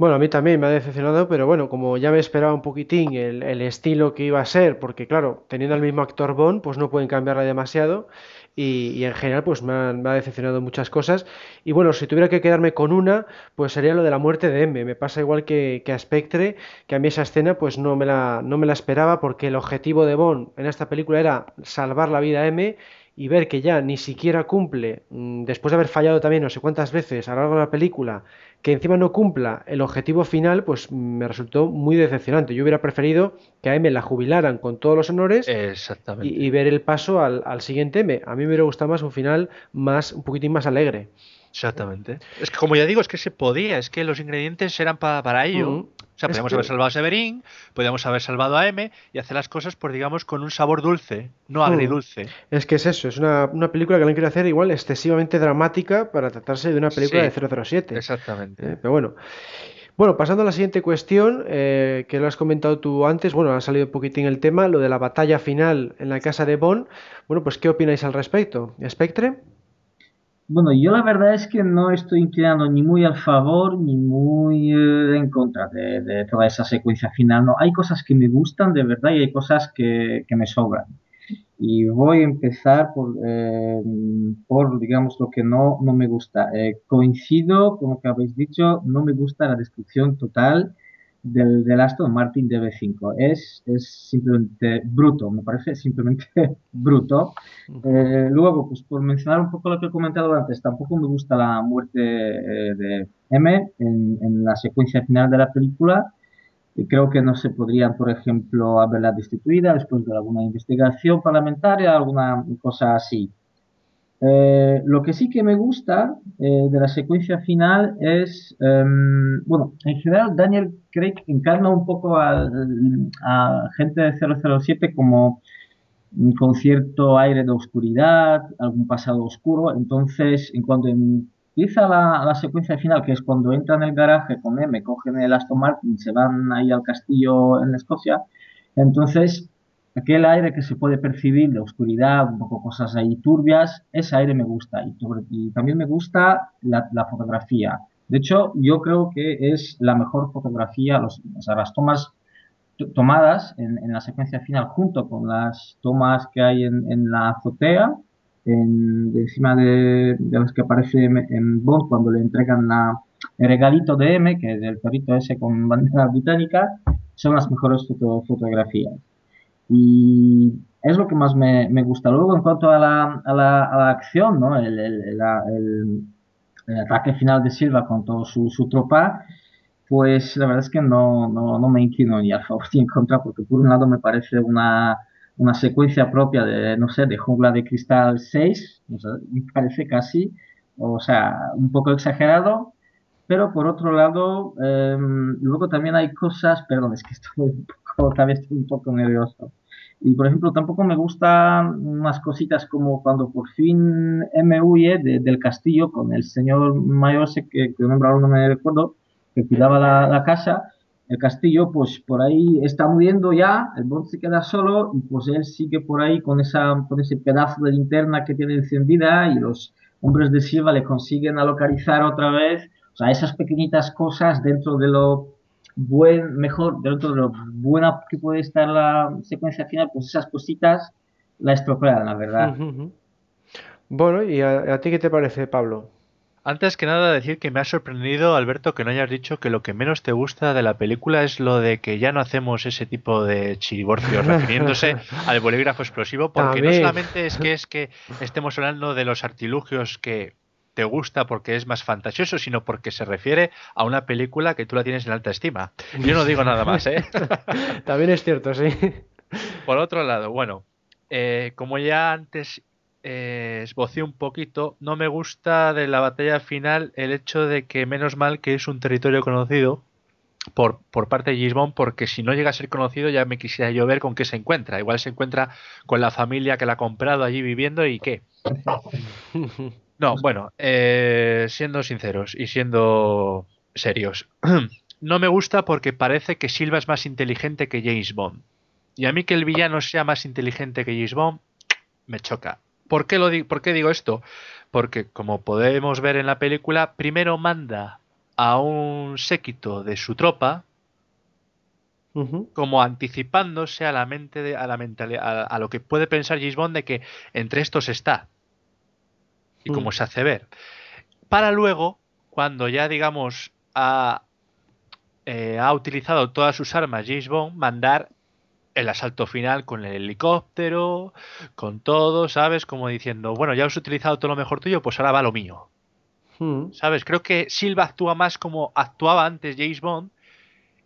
Speaker 1: Bueno, a mí también me ha decepcionado, pero bueno, como ya me esperaba un poquitín el, estilo que iba a ser, porque claro, teniendo al mismo actor Bond, pues no pueden cambiarla demasiado. Y, en general, pues me, ha decepcionado muchas cosas. Y bueno, si tuviera que quedarme con una, pues sería lo de la muerte de M. Me pasa igual que, que a Spectre, que a mí esa escena pues no me, la, no me la esperaba, porque el objetivo de Bond en esta película era salvar la vida a M y ver que ya ni siquiera cumple, mm, después de haber fallado también no sé cuántas veces a lo largo de la película, que encima no cumpla el objetivo final, pues me resultó muy decepcionante. Yo hubiera preferido que a M la jubilaran con todos los honores y, ver el paso al, siguiente M. A mí me hubiera gustado más un final más, un poquitín más alegre.
Speaker 2: Exactamente. Es que como ya digo, es que se podía, es que los ingredientes eran para ello. O sea, podríamos haber salvado a Severín, podríamos haber salvado a M y hacer las cosas, por digamos, con un sabor dulce, no agridulce.
Speaker 1: Es que es eso, es una, película que le han querido hacer igual excesivamente dramática para tratarse de una película de 007.
Speaker 2: Exactamente.
Speaker 1: Eh, pero bueno. Bueno, pasando a la siguiente cuestión, eh, que lo has comentado tú antes, bueno, ha salido un poquitín el tema, lo de la batalla final en la casa de Bond. Bueno, pues, ¿qué opináis al respecto? ¿Spectre?
Speaker 6: Bueno, yo la verdad es que no estoy inclinando ni muy al favor ni muy eh, en contra de, toda esa secuencia final. No, hay cosas que me gustan de verdad y hay cosas que, me sobran. Y voy a empezar por, eh, por digamos, lo que no, no me gusta. Eh, coincido con lo que habéis dicho, no me gusta la destrucción total del, del Aston Martin DB5. Es, es simplemente bruto, me parece simplemente bruto. Eh, luego, pues por mencionar un poco lo que he comentado antes, tampoco me gusta la muerte eh, de M en, en, la secuencia final de la película. Creo que no se podrían, por ejemplo, haberla destituida después de alguna investigación parlamentaria, alguna cosa así. Eh, lo que sí que me gusta eh, de la secuencia final es, em, bueno, en general Daniel Craig encarna un poco a, gente de 007 como con cierto aire de oscuridad, algún pasado oscuro. Entonces, en cuanto empieza la, la, secuencia final, que es cuando entra en el garaje con M, cogen el Aston Martin, se van ahí al castillo en Escocia, entonces aquel aire que se puede percibir de oscuridad, un poco cosas ahí turbias, ese aire me gusta. Y, también me gusta la, fotografía. De hecho, yo creo que es la mejor fotografía, los, o sea, las tomas to- tomadas en, la secuencia final junto con las tomas que hay en, la azotea, encima de, las que aparece en, Bond cuando le entregan el regalito de M, que es el perrito ese con bandera británica, son las mejores foto- fotografías. Y es lo que más me, me gusta. Luego, en cuanto a la, a la, acción, ¿no? El, el- ataque final de Silva con toda su, su tropa, pues la verdad es que no, no, no me inclino ni a favor ni en contra, porque por un lado me parece una, una secuencia propia de, no sé, de Jungla de Cristal 6, o sea, me parece casi, o sea, un poco exagerado, pero por otro lado, em, luego también hay cosas, perdón, es que estoy un poco, también estoy un poco nervioso. Y por ejemplo, tampoco me gustan unas cositas como cuando por fin M huye de- del castillo con el señor mayor, ese que, que nombre no me recuerdo, que cuidaba la, la casa, el castillo, pues por ahí está muriendo ya, el Bond se queda solo y pues él sigue por ahí con esa, con ese pedazo de linterna que tiene encendida y los hombres de Silva le consiguen a localizar otra vez. O sea, esas pequeñitas cosas dentro de lo buen, mejor, dentro de lo buena que puede estar la secuencia final, pues esas cositas la estropean, la verdad.
Speaker 1: Bueno, ¿y a, a ti qué te parece, Pablo?
Speaker 2: Antes que nada decir que me ha sorprendido, Alberto, que no hayas dicho que lo que menos te gusta de la película es lo de que ya no hacemos ese tipo de chiriborcios refiriéndose al bolígrafo explosivo, porque no solamente es que es que estemos hablando de los artilugios que te gusta porque es más fantasioso, sino porque se refiere a una película que tú la tienes en alta estima. Yo no digo nada más, ¿eh?
Speaker 1: También es cierto, sí.
Speaker 2: Por otro lado, bueno, eh, como ya antes eh, esbocé un poquito, no me gusta de la batalla final el hecho de que menos mal que es un territorio conocido por, por parte de Gisbon, porque si no llega a ser conocido ya me quisiera yo ver con qué se encuentra. Igual se encuentra con la familia que la ha comprado allí viviendo y qué. No, bueno, eh, siendo sinceros y siendo serios, no me gusta porque parece que Silva es más inteligente que James Bond. Y a mí que el villano sea más inteligente que James Bond, me choca. ¿Por qué, lo di- ¿Por qué digo esto? Porque, como podemos ver en la película, primero manda a un séquito de su tropa, como anticipándose a la mente de- a la mentali- a, a lo que puede pensar James Bond de que entre estos está y
Speaker 1: Mm.
Speaker 2: cómo se hace ver. Para luego, cuando ya digamos ha, eh, ha utilizado todas sus armas James Bond, mandar el asalto final con el helicóptero, con todo, ¿sabes? Como diciendo, bueno, ya has utilizado todo lo mejor tuyo, pues ahora va lo mío.
Speaker 1: Mm.
Speaker 2: ¿Sabes? Creo que Silva actúa más como actuaba antes James Bond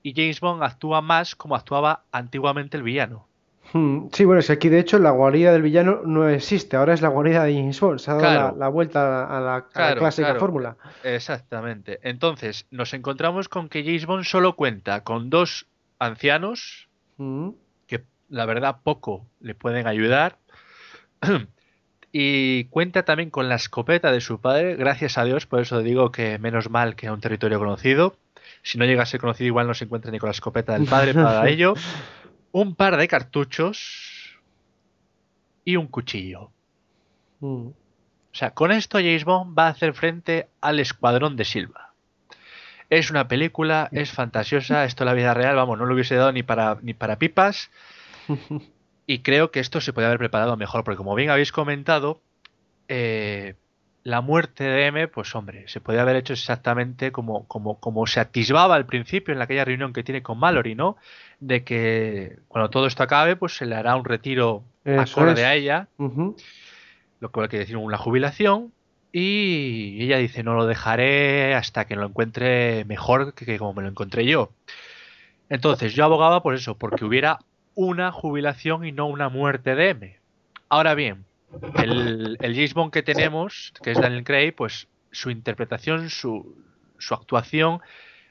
Speaker 2: y James Bond actúa más como actuaba antiguamente el villano.
Speaker 1: Mm, Sí, bueno, si aquí de hecho la guarida del villano no existe, ahora es la guarida de James Bond, se ha dado
Speaker 2: Claro.
Speaker 1: la, la vuelta a la, a la
Speaker 2: Claro,
Speaker 1: clásica
Speaker 2: claro.
Speaker 1: fórmula.
Speaker 2: Exactamente. Entonces, nos encontramos con que James Bond solo cuenta con dos ancianos
Speaker 1: Mm.
Speaker 2: que la verdad poco le pueden ayudar. Y cuenta también con la escopeta de su padre, gracias a Dios, por eso digo que menos mal que a un territorio conocido. Si no llega a ser conocido, igual no se encuentra ni con la escopeta del padre para ello. Un par de cartuchos y un cuchillo.
Speaker 1: Mm.
Speaker 2: O sea, con esto James Bond va a hacer frente al Escuadrón de Silva. Es una película, es fantasiosa, esto en la vida real, vamos, no lo hubiese dado ni para, ni para pipas. Y creo que esto se puede haber preparado mejor, porque como bien habéis comentado, eh, la muerte de M, pues hombre, se podía haber hecho exactamente como, como, como se atisbaba al principio en aquella reunión que tiene con Mallory, ¿no? De que cuando todo esto acabe, pues se le hará un retiro
Speaker 1: Eso
Speaker 2: acorde
Speaker 1: es.
Speaker 2: a ella lo que quiere decir una jubilación y ella dice no lo dejaré hasta que lo encuentre mejor que, que como me lo encontré yo. Entonces yo abogaba por eso, porque hubiera una jubilación y no una muerte de M. Ahora bien, el, el James Bond que tenemos, que es Daniel Craig, pues su interpretación, su, su actuación,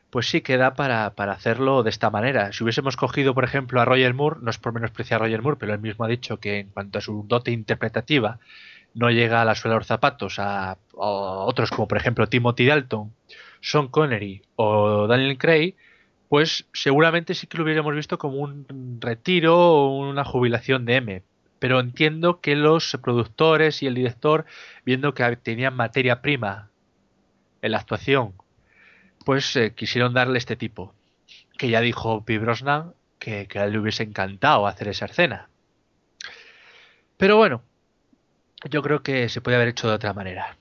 Speaker 2: pues sí queda para, para hacerlo de esta manera. Si hubiésemos cogido, por ejemplo, a Roger Moore, no es por menospreciar a Roger Moore, pero él mismo ha dicho que en cuanto a su dote interpretativa no llega a la suela de los zapatos a, a otros como por ejemplo Timothy Dalton, Sean Connery o Daniel Craig, pues seguramente sí que lo hubiéramos visto como un retiro o una jubilación de M. Pero entiendo que los productores y el director, viendo que tenían materia prima en la actuación, pues eh, quisieron darle este tipo. Que ya dijo Pi Brosnan que, le hubiese encantado hacer esa escena. Pero bueno, yo creo que se puede haber hecho de otra manera.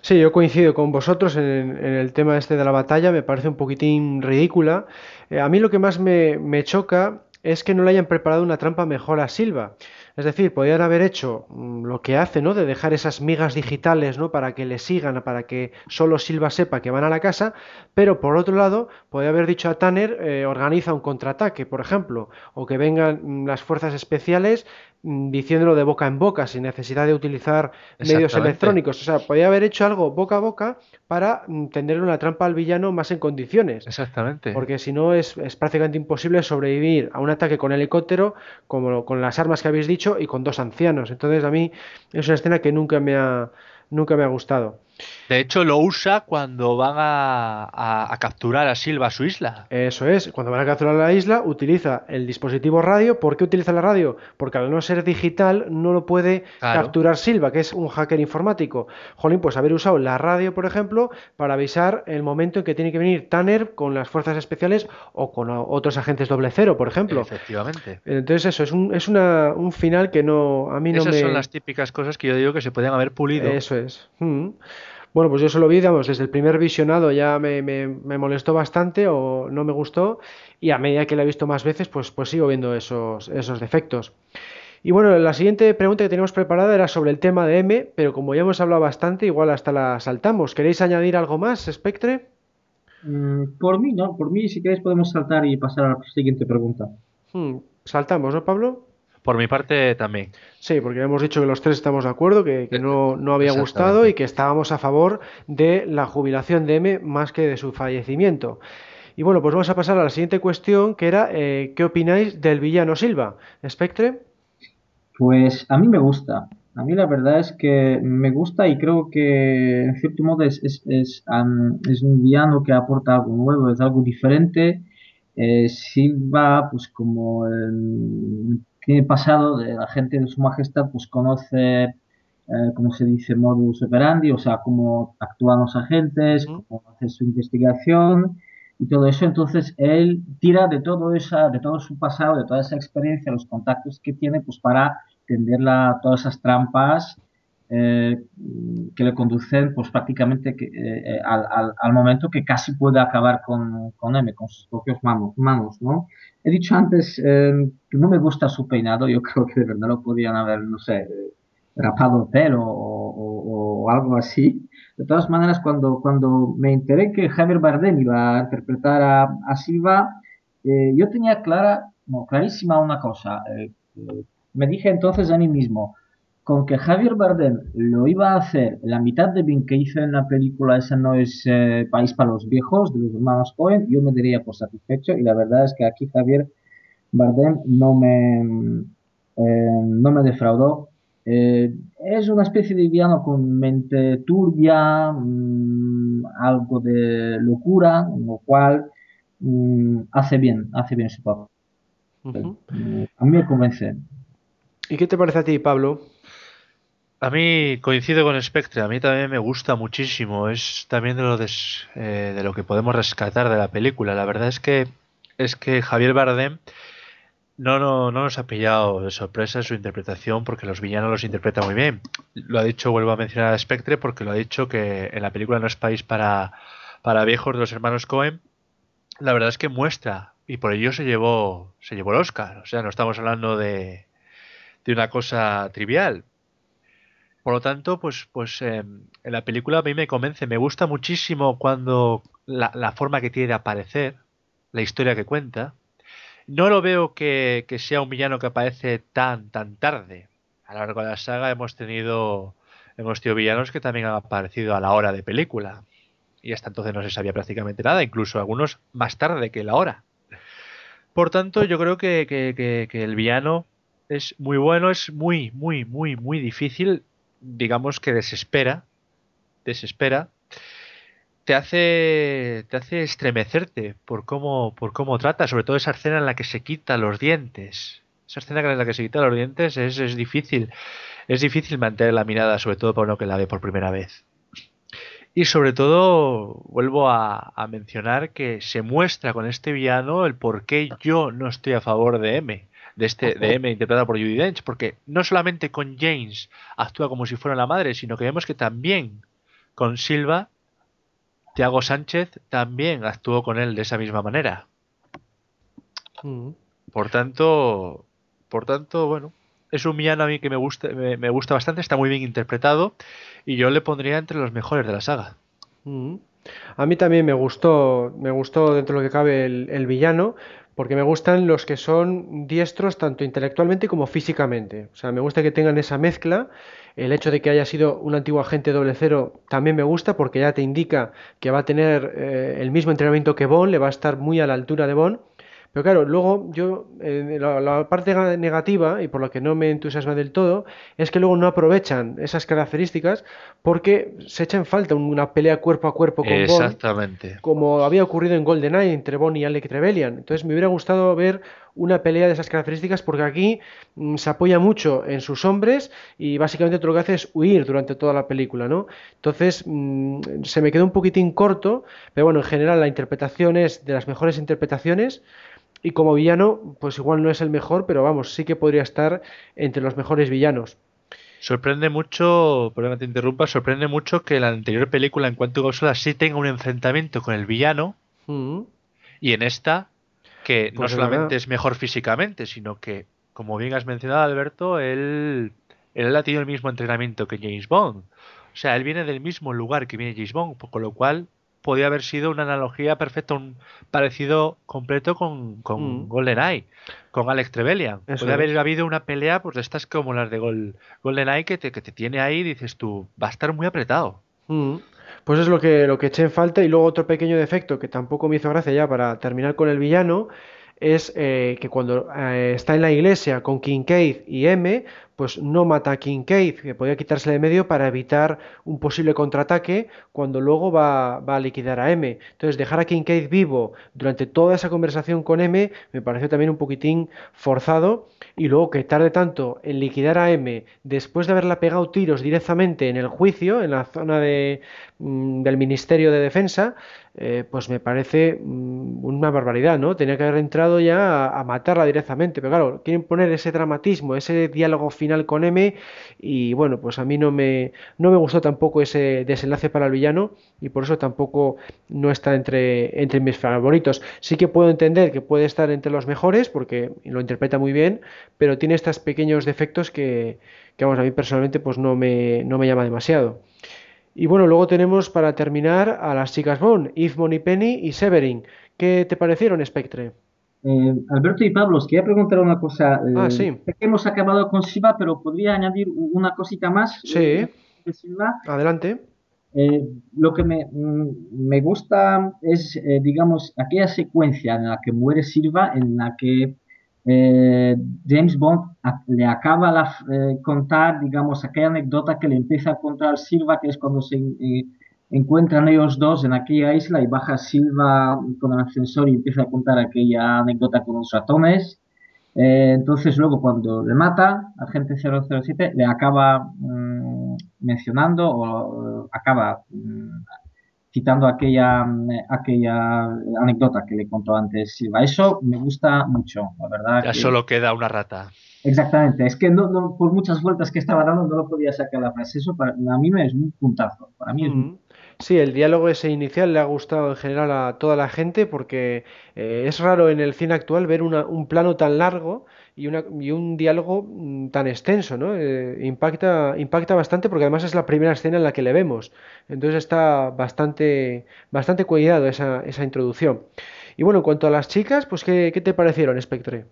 Speaker 1: Sí, yo coincido con vosotros en, el tema este de la batalla, me parece un poquitín ridícula. Eh, a mí lo que más me choca es que no le hayan preparado una trampa mejor a Silva. Es decir, podrían haber hecho mm, lo que hace, ¿no? De dejar esas migas digitales, ¿no? Para que le sigan, para que solo Silva sepa que van a la casa, pero por otro lado, podría haber dicho a Tanner, eh, organiza un contraataque, por ejemplo, o que vengan mm, las fuerzas especiales mm, diciéndolo de boca en boca, sin necesidad de utilizar medios electrónicos. O sea, podría haber hecho algo boca a boca para tener una trampa al villano más en condiciones.
Speaker 2: Exactamente.
Speaker 1: Porque si no es, es prácticamente imposible sobrevivir a un ataque con helicóptero, como con las armas que habéis dicho, y con dos ancianos. Entonces a mí es una escena que nunca me ha, nunca me ha gustado.
Speaker 2: De hecho, lo usa cuando van a, a- a capturar a Silva a su isla.
Speaker 1: Eso es, cuando van a capturar la isla, utiliza el dispositivo radio. ¿Por qué utiliza la radio? Porque al no ser digital no lo puede
Speaker 2: Claro.
Speaker 1: capturar Silva, que es un hacker informático. Jolín, pues haber usado la radio, por ejemplo, para avisar el momento en que tiene que venir Tanner con las fuerzas especiales o con otros agentes doble cero, por ejemplo.
Speaker 2: Efectivamente.
Speaker 1: Entonces eso, es un, es una, un final que no, a mí no
Speaker 2: Esas
Speaker 1: me...
Speaker 2: son las típicas cosas que yo digo que se pueden haber pulido.
Speaker 1: Eso es. Mm. Bueno, pues yo solo vi, digamos, desde el primer visionado ya me, me- me molestó bastante o no me gustó y a medida que la he visto más veces, pues, pues sigo viendo esos, esos defectos. Y bueno, la siguiente pregunta que teníamos preparada era sobre el tema de M, pero como ya hemos hablado bastante, igual hasta la saltamos. ¿Queréis añadir algo más, Spectre?
Speaker 6: Mm, por mí, ¿no? Por mí, si queréis, podemos saltar y pasar a la siguiente pregunta.
Speaker 1: Hmm, Saltamos, ¿no, Pablo?
Speaker 2: Por mi parte también.
Speaker 1: Sí, porque hemos dicho que los tres estamos de acuerdo, que, que no, no había gustado y que estábamos a favor de la jubilación de M más que de su fallecimiento. Y bueno, pues vamos a pasar a la siguiente cuestión, que era, eh, ¿qué opináis del villano Silva? ¿Spectre?
Speaker 6: Pues a mí me gusta. A mí la verdad es que me gusta y creo que en cierto modo es, es, es, un villano que aporta algo nuevo, es algo diferente. Eh, Silva, pues como em, tiene pasado de la gente de su majestad, pues conoce, eh, como se dice, modus operandi, o sea, cómo actúan los agentes, cómo hace su investigación y todo eso. Entonces él tira de todo esa, de todo su pasado, de toda esa experiencia, los contactos que tiene, pues para tender la- todas esas trampas eh, que le conducen, pues prácticamente que, eh, eh, al, al- al momento que casi puede acabar con, con M, con sus propias manos, manos, ¿no? He dicho antes eh, que no me gusta su peinado, yo creo que de verdad lo podían haber, no sé, rapado el pelo o, algo así. De todas maneras, cuando, cuando me enteré que Javier Bardem iba a interpretar a, a Silva, eh, yo tenía clara, no, clarísima una cosa. eh, eh, me dije entonces a mí mismo, con que Javier Bardem lo iba a hacer la mitad de bien que hizo en la película Esa no es eh, País para los Viejos, de los hermanos Cohen, yo me daría por satisfecho y la verdad es que aquí Javier Bardem no me, eh, no me defraudó. Eh, es una especie de villano con mente turbia, mm, algo de locura, lo cual mm, hace bien, hace bien su papel.
Speaker 1: Ujú.
Speaker 6: Mm, A mí me convence.
Speaker 1: ¿Y qué te parece a ti, Pablo?
Speaker 2: A mí coincido con Spectre, a mí también me gusta muchísimo. Es también de lo, des- eh, de lo que podemos rescatar de la película. La verdad es que es que Javier Bardem no, no, no nos ha pillado de sorpresa su interpretación porque los villanos los interpreta muy bien. Lo ha dicho, vuelvo a mencionar a Spectre, porque lo ha dicho que en la película No es país para, para viejos de los hermanos Cohen. La verdad es que muestra y por ello se llevó, se llevó el Oscar. O sea, no estamos hablando de, de una cosa trivial. Por lo tanto, pues, pues eh, la película a mí me convence, me gusta muchísimo cuando la, forma que tiene de aparecer, la historia que cuenta. No lo veo que, sea un villano que aparece tan, tan tarde. A lo largo de la saga hemos tenido, hemos tenido villanos que también han aparecido a la hora de película. Y hasta entonces no se sabía prácticamente nada, incluso algunos más tarde que la hora. Por tanto, yo creo que- que- que el villano es muy bueno, es muy, muy, muy, muy difícil. Digamos que desespera. Desespera. te hace te hace estremecerte por cómo por cómo trata, sobre todo esa escena en la que se quita los dientes. Esa escena en la que se quita los dientes es, es difícil. Es difícil mantener la mirada, sobre todo para uno que la ve por primera vez. Y sobre todo, vuelvo a, a mencionar que se muestra con este villano el por qué yo no estoy a favor de M de este de M interpretado por Judy Dench, porque no solamente con James actúa como si fuera la madre, sino que vemos que también con Silva, Tiago Sánchez también actuó con él de esa misma manera.
Speaker 1: Mm.
Speaker 2: Por tanto, por tanto, bueno, es un villano a mí que me gusta, me, me gusta bastante, está muy bien interpretado y yo le pondría entre los mejores de la saga.
Speaker 1: Mm. A mí también me gustó, me gustó dentro de lo que cabe el, el villano, porque me gustan los que son diestros tanto intelectualmente como físicamente. O sea, me gusta que tengan esa mezcla. El hecho de que haya sido un antiguo agente doble cero también me gusta porque ya te indica que va a tener eh, el mismo entrenamiento que Bond, le va a estar muy a la altura de Bond. Pero claro, luego yo, eh, la, la parte negativa, y por lo que no me entusiasma del todo, es que luego no aprovechan esas características porque se echa en falta una pelea cuerpo a cuerpo con Bond,
Speaker 2: Exactamente.
Speaker 1: como había ocurrido en GoldenEye entre Bond y Alec Trevelyan. Entonces me hubiera gustado ver una pelea de esas características porque aquí mm, se apoya mucho en sus hombres y básicamente todo lo que hace es huir durante toda la película, ¿no? Entonces mm, se me quedó un poquitín corto, pero bueno, en general la interpretación es de las mejores interpretaciones y como villano, pues igual no es el mejor, pero vamos, sí que podría estar entre los mejores villanos.
Speaker 2: Sorprende mucho, perdón que te interrumpa, sorprende mucho que la anterior película en Quantum of Solace sí tenga un enfrentamiento con el villano
Speaker 1: Mm,
Speaker 2: y en esta que no
Speaker 1: Pues es
Speaker 2: solamente
Speaker 1: verdad.
Speaker 2: es mejor físicamente, sino que, como bien has mencionado Alberto, él, él ha tenido el mismo entrenamiento que James Bond. O sea, él viene del mismo lugar que viene James Bond, con lo cual podía haber sido una analogía perfecta, un parecido completo con, con
Speaker 1: Mm.
Speaker 2: GoldenEye, con Alex Trevelyan. Podría haber
Speaker 1: es.
Speaker 2: habido una pelea pues de estas como las de Gol, GoldenEye que te, que te tiene ahí y dices tú, va a estar muy apretado.
Speaker 1: mm. Pues es lo que, lo que eché en falta. Y luego otro pequeño defecto que tampoco me hizo gracia ya para terminar con el villano es eh, que cuando eh, está en la iglesia con Kincaid y M, pues no mata a Kincaid, que podía quitársele de medio para evitar un posible contraataque cuando luego va, va a liquidar a M. Entonces dejar a Kincaid vivo durante toda esa conversación con M me pareció también un poquitín forzado y luego que tarde tanto en liquidar a M después de haberla pegado tiros directamente en el juicio, en la zona de, mm, del Ministerio de Defensa, eh, pues me parece mm, una barbaridad, ¿no? Tenía que haber entrado ya a, a matarla directamente, pero claro, quieren poner ese dramatismo, ese diálogo final con M y bueno, pues a mí no me, no me gustó tampoco ese desenlace para el villano y por eso tampoco no está entre, entre mis favoritos. Sí que puedo entender que puede estar entre los mejores porque lo interpreta muy bien, pero tiene estos pequeños defectos que, que vamos, a mí personalmente pues no me, no me llama demasiado. Y bueno, luego tenemos para terminar a las chicas Bond, Eve Moneypenny y Severin. ¿Qué te parecieron, Spectre?
Speaker 6: Eh, Alberto y Pablo, os quería preguntar una cosa. Eh,
Speaker 1: Ah, sí.
Speaker 6: hemos acabado con Silva, pero podría añadir una cosita más.
Speaker 1: Sí.
Speaker 6: eh, de Silva.
Speaker 1: Adelante.
Speaker 6: Eh, lo que me, mm, me gusta es, eh, digamos, aquella secuencia en la que muere Silva, en la que eh, James Bond a- le acaba eh, contar, digamos, aquella anécdota que le empieza a contar Silva, que es cuando se encuentran ellos dos en aquella isla y baja Silva con el ascensor y empieza a contar aquella anécdota con los ratones. Eh, entonces luego cuando le mata, agente 007 le acaba mm, mencionando o eh, acaba mm, citando aquella, mm, aquella anécdota que le contó antes Silva. Eso me gusta mucho, la verdad.
Speaker 2: Ya
Speaker 6: que-
Speaker 2: solo queda una rata.
Speaker 6: Exactamente, es que no, no- por muchas vueltas que estaba dando no lo podía sacar la frase. Eso para, a mí me es un puntazo. Para mí es un-
Speaker 1: Mm. Sí, el diálogo ese inicial le ha gustado en general a toda la gente porque eh, es raro en el cine actual ver una- un plano tan largo y, una- y un diálogo mm, tan extenso, ¿no? Eh, impacta, impacta bastante porque además es la primera escena en la que le vemos. Entonces está bastante, bastante cuidado esa, esa introducción. Y bueno, en cuanto a las chicas, pues ¿qué, qué te parecieron, Spectre?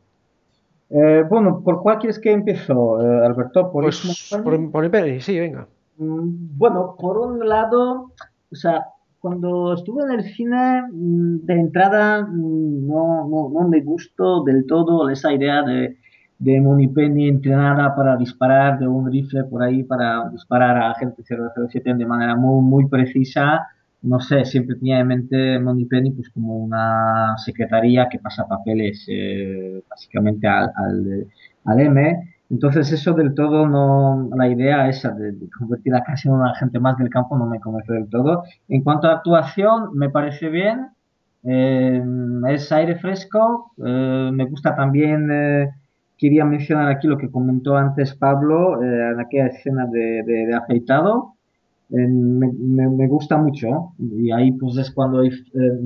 Speaker 6: Eh, bueno, ¿por cuál quieres que empezó, eh, Alberto? ¿Por
Speaker 1: Pues por, por sí, venga.
Speaker 6: Mm, Bueno, por un lado, o sea, cuando estuve en el cine, mm, de entrada, mm, no, no, no me gustó del todo esa idea de, de Moneypenny entrenada para disparar de un rifle por ahí, para disparar a gente 007 de manera muy, muy precisa. no sé, siempre tenía en mente Moneypenny pues como una secretaría que pasa papeles eh, básicamente al, al, al, M. Entonces eso del todo no, la idea esa de, de convertirla casi en un agente más del campo no me convence del todo. En cuanto a actuación, me parece bien, eh, es aire fresco, eh, me gusta también, eh, quería mencionar aquí lo que comentó antes Pablo, en aquella escena de, afeitado, me, gusta mucho. Y ahí pues es cuando eh,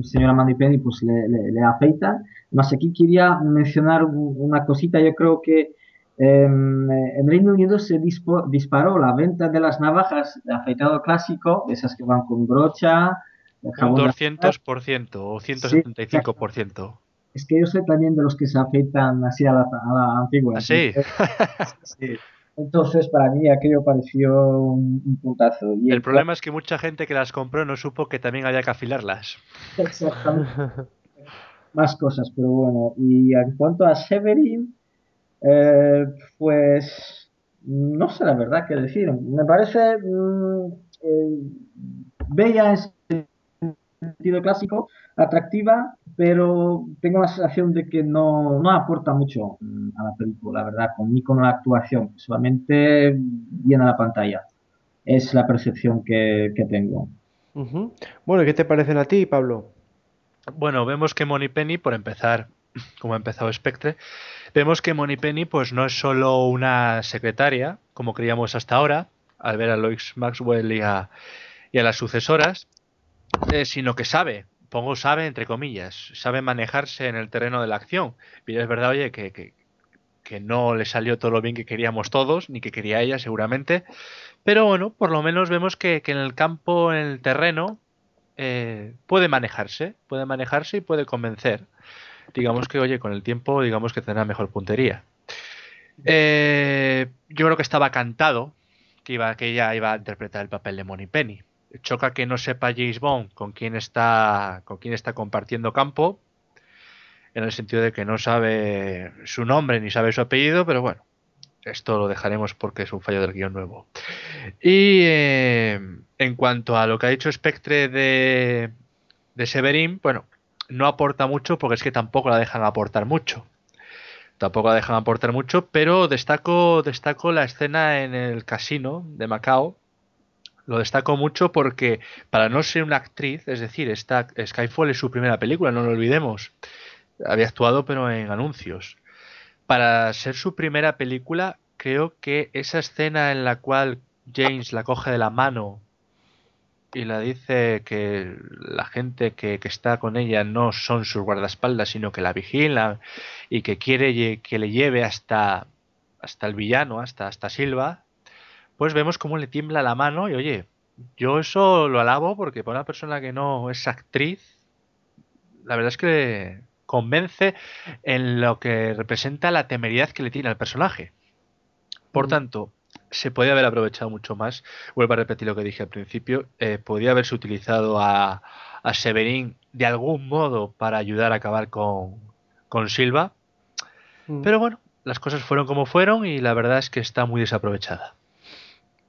Speaker 6: señora Mandipenny pues le, le, le, afeita. Más aquí quería mencionar una cosita, yo creo que eh, en Reino Unido se dispo, disparó la venta de las navajas de afeitado clásico, esas que van con brocha.
Speaker 2: Un 200% o 175%.
Speaker 6: Sí, es que yo soy también de los que se afeitan así a la, a la antigua.
Speaker 2: ¿Ah, sí?
Speaker 6: sí. Entonces, para mí aquello pareció un, un puntazo.
Speaker 2: Y el, el problema es que mucha gente que las compró no supo que también había que afilarlas.
Speaker 6: Exactamente. Más cosas, pero bueno. Y en cuanto a Severin, eh, pues no sé la verdad qué decir. Me parece mm, eh, bella en sentido clásico, atractiva, pero tengo la sensación de que no, no aporta mucho mm, a la película, la verdad, con, ni con la actuación, solamente viene a la pantalla. Es la percepción que, que tengo.
Speaker 1: Uh -huh. Bueno, ¿qué te parecen a ti, Pablo?
Speaker 2: Bueno, vemos que Money Penny, por empezar, como ha empezado Spectre, vemos que Money Penny pues no es solo una secretaria, como creíamos hasta ahora, al ver a Lois Maxwell y a, y a las sucesoras, eh, sino que sabe, pongo sabe entre comillas, sabe manejarse en el terreno de la acción. Y es verdad, oye, que, que, que, no le salió todo lo bien que queríamos todos, ni que quería ella seguramente, pero bueno, por lo menos vemos que, que en el campo, en el terreno, eh, puede manejarse, puede manejarse y puede convencer. Digamos que, oye, con el tiempo, digamos que tendrá mejor puntería. Eh, yo creo que estaba cantado que, iba, que ella iba a interpretar el papel de Money Penny. Choca que no sepa James Bond con quién está con quién está compartiendo campo en el sentido de que no sabe su nombre ni sabe su apellido pero bueno esto lo dejaremos porque es un fallo del guion nuevo. Y eh, en cuanto a lo que ha dicho Spectre de, de Severin bueno no aporta mucho porque es que tampoco la dejan aportar mucho tampoco la dejan aportar mucho pero destaco destaco la escena en el casino de Macao lo destaco mucho porque para no ser una actriz, es decir, esta, Skyfall es su primera película, no lo olvidemos. Había actuado pero en anuncios. Para ser su primera película, creo que esa escena en la cual James la coge de la mano y la dice que la gente que, que, está con ella no son sus guardaespaldas, sino que la vigilan y que quiere que le lleve hasta, hasta el villano, hasta, hasta Silva, pues vemos cómo le tiembla la mano y oye, yo eso lo alabo porque para una persona que no es actriz, la verdad es que convence en lo que representa la temeridad que le tiene al personaje. Por tanto, se podía haber aprovechado mucho más. Vuelvo a repetir lo que dije al principio. Eh, podría haberse utilizado a, a, Severín de algún modo para ayudar a acabar con, con Silva. Mm. Pero bueno, las cosas fueron como fueron y la verdad es que está muy desaprovechada.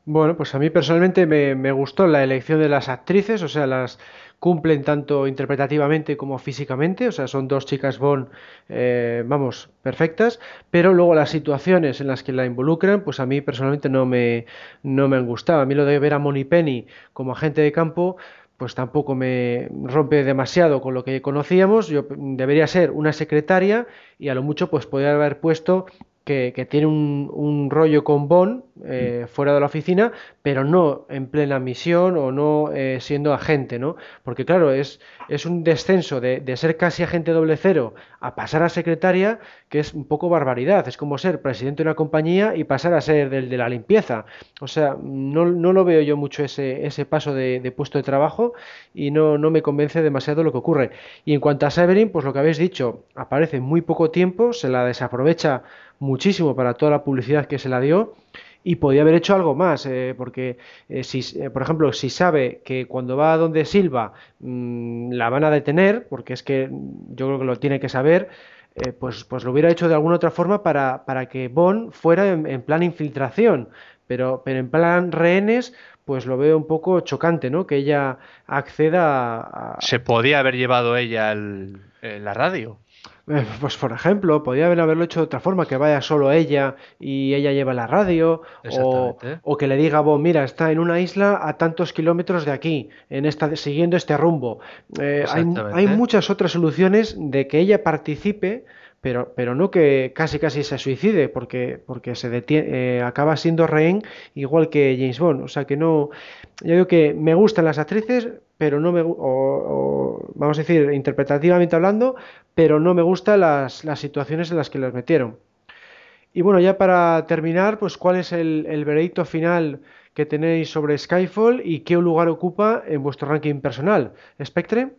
Speaker 1: Bueno, pues a mí personalmente me, me, gustó la elección de las actrices, o sea, las cumplen tanto interpretativamente como físicamente, o sea, son dos chicas Bond, eh, vamos, perfectas, pero luego las situaciones en las que la involucran, pues a mí personalmente no me, no me han gustado. A mí lo de ver a Moni Penny como agente de campo, pues tampoco me rompe demasiado con lo que conocíamos. Yo debería ser una secretaria y a lo mucho pues podría haber puesto que, que tiene un, un, rollo con Bond eh, fuera de la oficina, pero no en plena misión o no eh, siendo agente, ¿no? Porque claro, es, es un descenso de, de, ser casi agente doble cero a pasar a secretaria, que es un poco barbaridad. Es como ser presidente de una compañía y pasar a ser del de la limpieza. O sea, no, no lo veo yo mucho ese, ese paso de, de, puesto de trabajo y no, no me convence demasiado lo que ocurre. Y en cuanto a Severin, pues lo que habéis dicho, aparece muy poco tiempo, se la desaprovecha muchísimo para toda la publicidad que se la dio y podía haber hecho algo más, eh, porque eh, si, eh, por ejemplo, si sabe que cuando va a donde Silva mmm, la van a detener, porque es que yo creo que lo tiene que saber, eh, pues, pues lo hubiera hecho de alguna otra forma para, para que Bond fuera en, plan infiltración, pero, pero en plan rehenes, pues lo veo un poco chocante, ¿no? Que ella acceda a...
Speaker 2: Se podía haber llevado ella el- la radio.
Speaker 1: Eh, Pues por ejemplo, podría haber- haberlo hecho de otra forma, que vaya solo ella y ella lleva la radio, o, que le diga Bob, mira, está en una isla a tantos kilómetros de aquí, en esta, siguiendo este rumbo. Eh, hay, muchas otras soluciones de que ella participe, pero, pero no que casi casi se suicide, porque, porque se detie- eh, acaba siendo rehén igual que James Bond. O sea que no, yo digo que me gustan las actrices, pero no me, o, o, vamos a decir, interpretativamente hablando, pero no me gustan las, las situaciones en las que las metieron. Y bueno, ya para terminar, pues ¿cuál es el, el veredicto final que tenéis sobre Skyfall y qué lugar ocupa en vuestro ranking personal? ¿Spectre?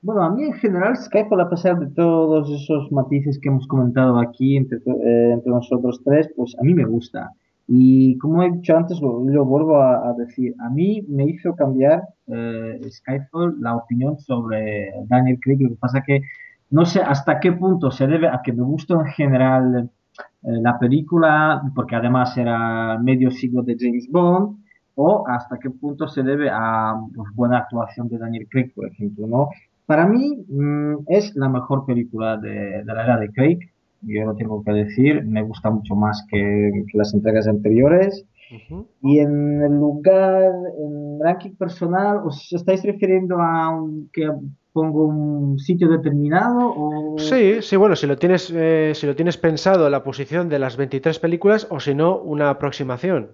Speaker 6: Bueno, a mí en general Skyfall, a pesar de todos esos matices que hemos comentado aquí entre, eh, entre nosotros tres, pues a mí me gusta. Y como he dicho antes, lo, lo vuelvo a, a decir, a mí me hizo cambiar eh, Skyfall la opinión sobre Daniel Craig. Lo que pasa que no sé hasta qué punto se debe a que me gustó en general eh, la película, porque además era medio siglo de James Bond, o hasta qué punto se debe a pues, buena actuación de Daniel Craig, por ejemplo, ¿no? Para mí mm, es la mejor película de, de la era de Craig, yo lo tengo que decir, me gusta mucho más que, que las entregas anteriores. Y en el lugar, en ranking personal, ¿os estáis refiriendo a un- que pongo un sitio determinado o...?
Speaker 1: Sí, sí, bueno, si lo tienes, eh, si lo tienes pensado la posición de las 23 películas o si no, una aproximación.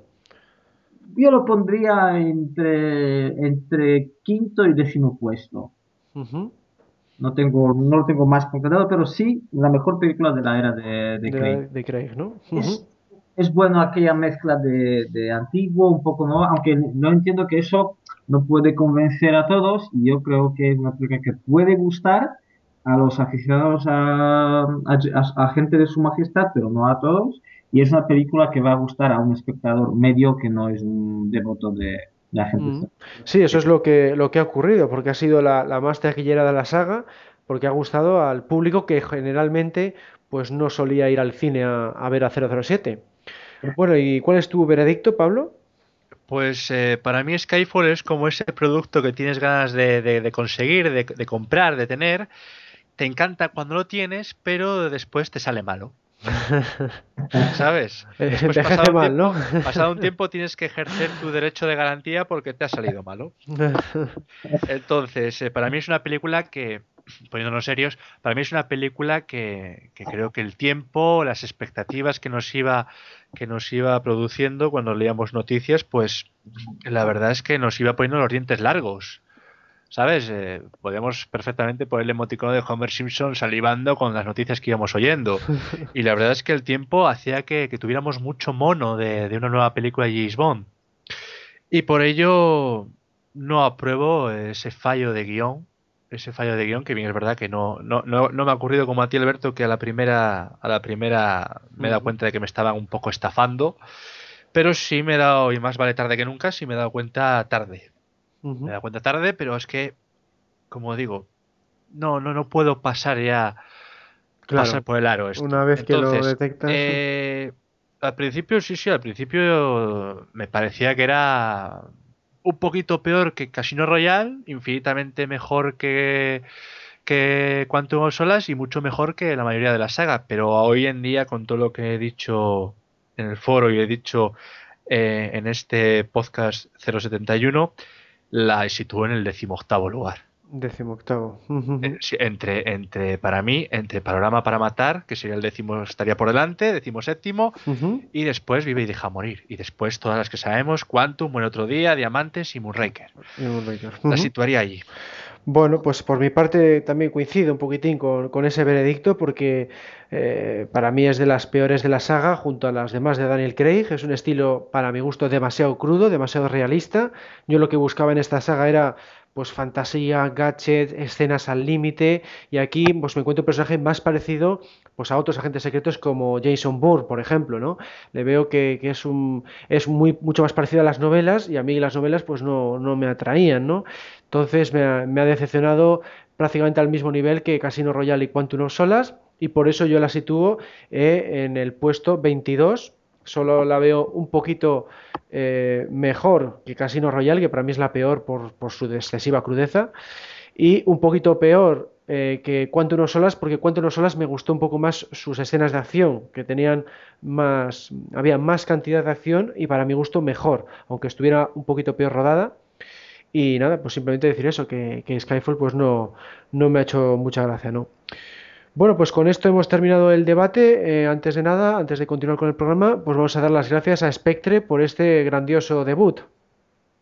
Speaker 6: Yo lo pondría entre, entre quinto y décimo puesto.
Speaker 1: Ujú.
Speaker 6: No tengo, no lo tengo más concretado, pero sí la mejor película de la era de, de Craig.
Speaker 1: de Craig, ¿no? Ujú.
Speaker 6: Es, es bueno aquella mezcla de, de antiguo, un poco nuevo, aunque no entiendo que eso no puede convencer a todos. y Yo creo que es una película que puede gustar a los aficionados a, a, gente de su majestad, pero no a todos. Y es una película que va a gustar a un espectador medio que no es un devoto de, de la gente.
Speaker 1: Mm. Sí, eso es lo que, lo que ha ocurrido, porque ha sido la, la más taquillera de la saga, porque ha gustado al público que generalmente pues no solía ir al cine a, a ver a 007. Bueno, ¿y cuál es tu veredicto, Pablo?
Speaker 2: Pues eh, para mí Skyfall es como ese producto que tienes ganas de, de- de conseguir, de, de comprar, de tener. Te encanta cuando lo tienes, pero después te sale malo. ¿Sabes?
Speaker 1: Eh,
Speaker 2: Después,
Speaker 1: envejece
Speaker 2: pasado un
Speaker 1: mal,
Speaker 2: tiempo-
Speaker 1: ¿no?
Speaker 2: Pasado un tiempo tienes que ejercer tu derecho de garantía porque te ha salido malo. Entonces, eh, para mí es una película que, poniéndonos serios, para mí es una película que, que creo que el tiempo, las expectativas que nos iba que nos iba produciendo cuando leíamos noticias, pues la verdad es que nos iba poniendo los dientes largos. ¿Sabes? Eh, podíamos perfectamente poner el emoticono de Homer Simpson salivando con las noticias que íbamos oyendo. Y la verdad es que el tiempo hacía que, que tuviéramos mucho mono de, de una nueva película de James Bond. Y por ello no apruebo ese fallo de guion. Ese fallo de guion, que bien es verdad que no, no, no, no me ha ocurrido como a ti, Alberto, que a la primera, a la primera me he dado cuenta de que me estaban un poco estafando. Pero sí me he dado, y más vale tarde que nunca, sí me he dado cuenta tarde.
Speaker 1: Ujú.
Speaker 2: Me dado cuenta tarde, pero es que, como digo, no, no, no puedo pasar ya
Speaker 1: Claro,
Speaker 2: pasar por el aro esto.
Speaker 1: una vez que lo detectas.
Speaker 2: eh, al principio, sí, sí, al principio me parecía que era un poquito peor que Casino Royale, infinitamente mejor que, que Quantum of Solace y mucho mejor que la mayoría de la saga. Pero hoy en día, con todo lo que he dicho en el foro y he dicho eh, en este podcast 071, la sitúo en el decimoctavo lugar.
Speaker 1: Decimoctavo.
Speaker 2: Eh, entre, entre, para mí, entre Panorama para Matar, que sería el décimo, estaría por delante, décimo séptimo, y después Vive y Deja Morir. Y después todas las que sabemos, Quantum, Buen Otro Día, Diamantes y Moonraker.
Speaker 1: Y.
Speaker 2: La situaría allí.
Speaker 1: Bueno, pues por mi parte también coincido un poquitín con, ese veredicto porque eh, para mí es de las peores de la saga junto a las demás de Daniel Craig. Es un estilo para mi gusto demasiado crudo, demasiado realista. Yo lo que buscaba en esta saga era pues fantasía, gadget, escenas al límite y aquí pues me encuentro un personaje más parecido pues a otros agentes secretos como Jason Bourne, por ejemplo, ¿no? Le veo que, es un es muy mucho más parecido a las novelas y a mí las novelas pues no, no me atraían, ¿no? Entonces me ha, decepcionado prácticamente al mismo nivel que Casino Royale y Quantum of Solace y por eso yo la sitúo eh, en el puesto 22. Solo la veo un poquito eh, mejor que Casino Royale, que para mí es la peor por, su excesiva crudeza, y un poquito peor eh, que Cuánto no solas, porque Cuánto no solas me gustó un poco más sus escenas de acción, que tenían más, había más cantidad de acción y para mi gusto mejor, aunque estuviera un poquito peor rodada. Y nada, pues simplemente decir eso, que, que Skyfall pues no, no me ha hecho mucha gracia, ¿no? Bueno, pues con esto hemos terminado el debate. Eh, antes de nada, antes de continuar con el programa, pues vamos a dar las gracias a Spectre por este grandioso debut.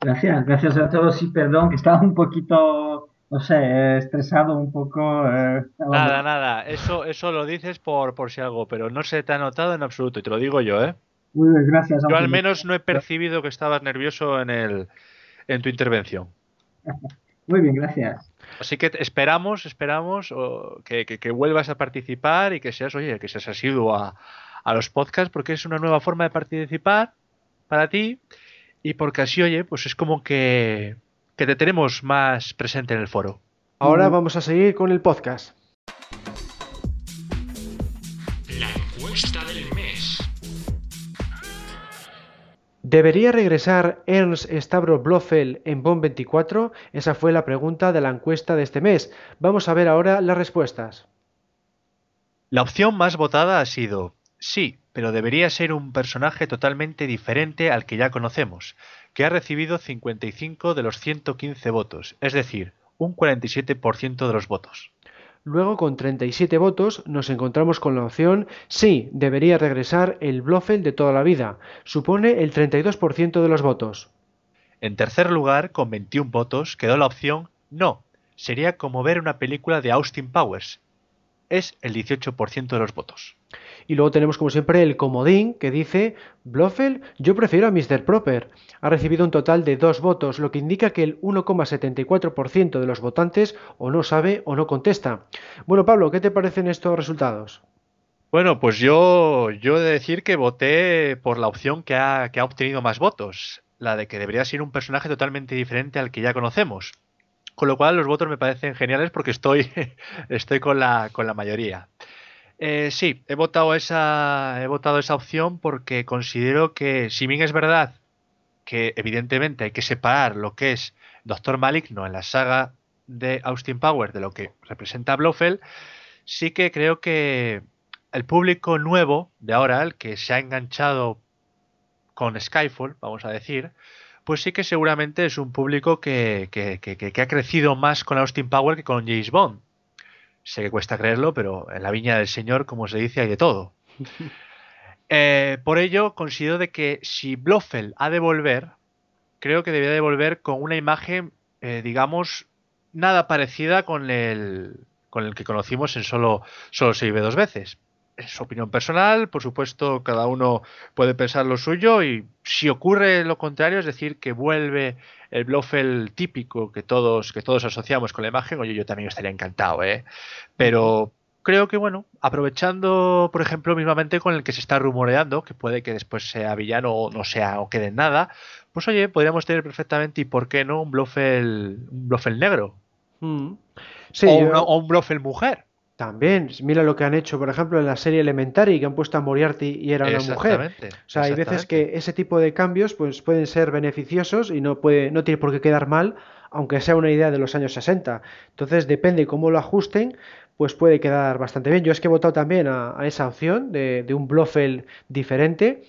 Speaker 6: Gracias, gracias a todos y perdón que estaba un poquito, no sé, estresado un poco. eh,
Speaker 2: Nada, nada, eso, eso lo dices por, por si algo, pero no se te ha notado en absoluto, y te lo digo yo, ¿eh?
Speaker 6: Muy bien, gracias.
Speaker 2: Yo al
Speaker 6: me-
Speaker 2: menos no he percibido que estabas nervioso en, el, en tu intervención.
Speaker 6: Muy bien, gracias.
Speaker 2: Así que esperamos, esperamos que, que- que vuelvas a participar y que seas, oye, que seas asiduo a, a los podcasts porque es una nueva forma de participar para ti y porque así, oye, pues es como que, que te tenemos más presente en el foro.
Speaker 1: Ahora vamos a seguir con el podcast.
Speaker 7: La encuesta del
Speaker 1: ¿Debería regresar Ernst Stavros Blofeld en Bond 24? Esa fue la pregunta de la encuesta de este mes. Vamos a ver ahora las respuestas.
Speaker 2: La opción más votada ha sido sí, pero debería ser un personaje totalmente diferente al que ya conocemos, que ha recibido 55 de los 115 votos, es decir, un 47% de los votos.
Speaker 1: Luego, con 37 votos, nos encontramos con la opción sí, debería regresar el Blofeld de toda la vida. Supone el 32% de los votos.
Speaker 2: En tercer lugar, con 21 votos, quedó la opción no, sería como ver una película de Austin Powers. Es el 18% de los votos.
Speaker 1: Y luego tenemos como siempre el comodín que dice Blofeld, yo prefiero a Mr. Proper. Ha recibido un total de dos votos, lo que indica que el 1,74% de los votantes o no sabe o no contesta. Bueno, Pablo, ¿qué te parecen estos resultados?
Speaker 2: Bueno, pues yo, yo he de decir que voté por la opción que ha, que ha obtenido más votos, la de que debería ser un personaje totalmente diferente al que ya conocemos. Con lo cual los votos me parecen geniales porque estoy, estoy con la, con la mayoría. Eh, sí, he votado esa, he votado esa opción porque considero que, si bien es verdad que evidentemente hay que separar lo que es Doctor Maligno en la saga de Austin Powers de lo que representa Blofeld, sí que creo que el público nuevo de ahora, el que se ha enganchado con Skyfall, vamos a decir, pues sí que seguramente es un público que, que, que, que ha crecido más con Austin Power que con James Bond. Sé que cuesta creerlo, pero en la viña del Señor, como se dice, hay de todo. Eh, por ello, considero de que si Blofeld ha de volver, creo que debería de volver con una imagen, eh, digamos, nada parecida con el, con el que conocimos en solo, solo se vive dos veces. Es opinión personal, por supuesto, cada uno puede pensar lo suyo y si ocurre lo contrario, es decir, que vuelve el Blofeld típico que todos, que todos asociamos con la imagen, oye, yo también estaría encantado, ¿eh? Pero creo que, bueno, aprovechando, por ejemplo, mismamente con el que se está rumoreando, que puede que después sea villano o no sea o quede en nada, pues oye, podríamos tener perfectamente, y por qué no, un Blofeld, un Blofeld negro.
Speaker 1: Mm. Sí,
Speaker 2: o,
Speaker 1: yo-
Speaker 2: una- o un Blofeld mujer.
Speaker 1: También, mira lo que han hecho, por ejemplo, en la serie Elementary, que han puesto a Moriarty y era una mujer.
Speaker 2: Exactamente,
Speaker 1: O sea, hay veces que ese tipo de cambios pues, pueden ser beneficiosos y no, puede, no tiene por qué quedar mal, aunque sea una idea de los años 60. Entonces, depende cómo lo ajusten, pues puede quedar bastante bien. Yo es que he votado también a, a esa opción de, de un Blofeld diferente.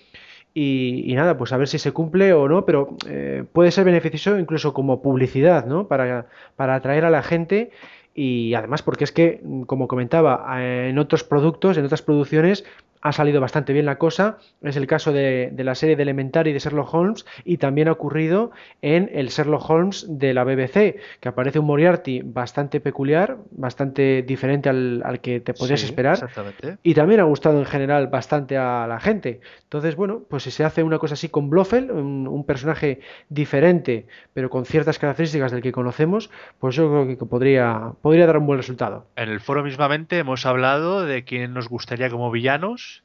Speaker 1: Y, y nada, pues a ver si se cumple o no, pero eh, puede ser beneficioso incluso como publicidad, ¿no? Para, para atraer a la gente y además porque es que, mm, como comentaba, eh, en otros productos, en otras producciones, ha salido bastante bien la cosa. Es el caso de, de la serie de Elementary de Sherlock Holmes y también ha ocurrido en el Sherlock Holmes de la BBC, que aparece un Moriarty bastante peculiar, bastante diferente al, al que te podrías
Speaker 2: Sí,
Speaker 1: esperar.
Speaker 2: Exactamente.
Speaker 1: Y también ha gustado en general bastante a la gente. Entonces, bueno, pues si se hace una cosa así con Blofeld, un, un personaje diferente, pero con ciertas características del que conocemos, pues yo creo que podría, podría dar un buen resultado.
Speaker 2: En el foro mismamente hemos hablado de quién nos gustaría como villanos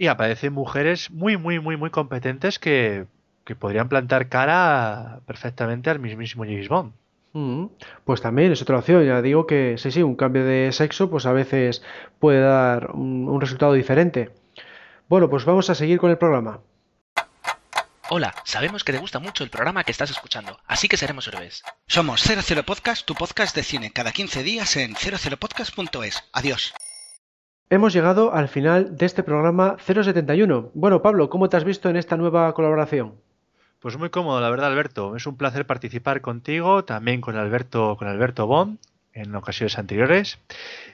Speaker 2: y aparecen mujeres muy, muy, muy, muy competentes que, que podrían plantar cara perfectamente al mismísimo James Bond.
Speaker 1: Pues también es otra opción, ya digo que sí, sí, un cambio de sexo pues a veces puede dar un, un resultado diferente. Bueno, pues vamos a seguir con el programa.
Speaker 8: Hola, sabemos que te gusta mucho el programa que estás escuchando, así que seremos héroes.
Speaker 9: Somos 00 Podcast, tu podcast de cine, cada 15 días en 00podcast.es. Adiós.
Speaker 1: Hemos llegado al final de este programa 071. Bueno, Pablo, ¿cómo te has visto en esta nueva colaboración?
Speaker 2: Pues muy cómodo, la verdad, Alberto. Es un placer participar contigo, también con Alberto, con Alberto Bond, en ocasiones anteriores.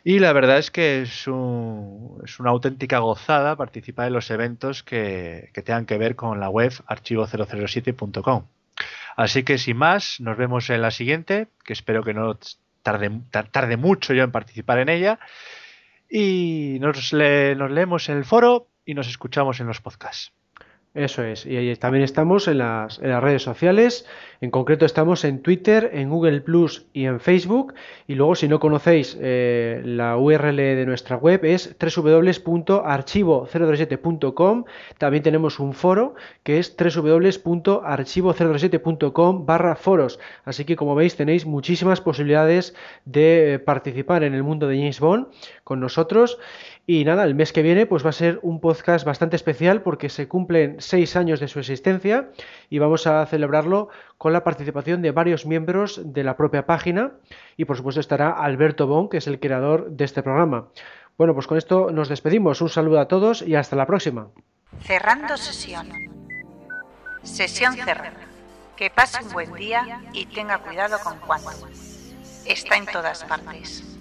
Speaker 2: Y la verdad es que es, un- es una auténtica gozada participar en los eventos que, tengan que ver con la web archivo007.com. Así que sin más, nos vemos en la siguiente, que espero que no tarde, tar- tarde mucho yo en participar en ella. Y nos, nos leemos en el foro y nos escuchamos en los podcasts.
Speaker 1: Eso es, y también estamos en las, en las redes sociales, en concreto estamos en Twitter, en Google Plus y en Facebook, y luego si no conocéis eh, la URL de nuestra web es www.archivo037.com, también tenemos un foro que es www.archivo037.com barra foros, así que como veis tenéis muchísimas posibilidades de eh, participar en el mundo de James Bond con nosotros. Y nada, el mes que viene pues va a ser un podcast bastante especial porque se cumplen seis años de su existencia y vamos a celebrarlo con la participación de varios miembros de la propia página y por supuesto estará Alberto Bon, que es el creador de este programa. Bueno, pues con esto nos despedimos. Un saludo a todos y hasta la próxima.
Speaker 3: Cerrando sesión. Sesión cerrada. Que pase un buen día y tenga cuidado con cuánto. Está en todas partes.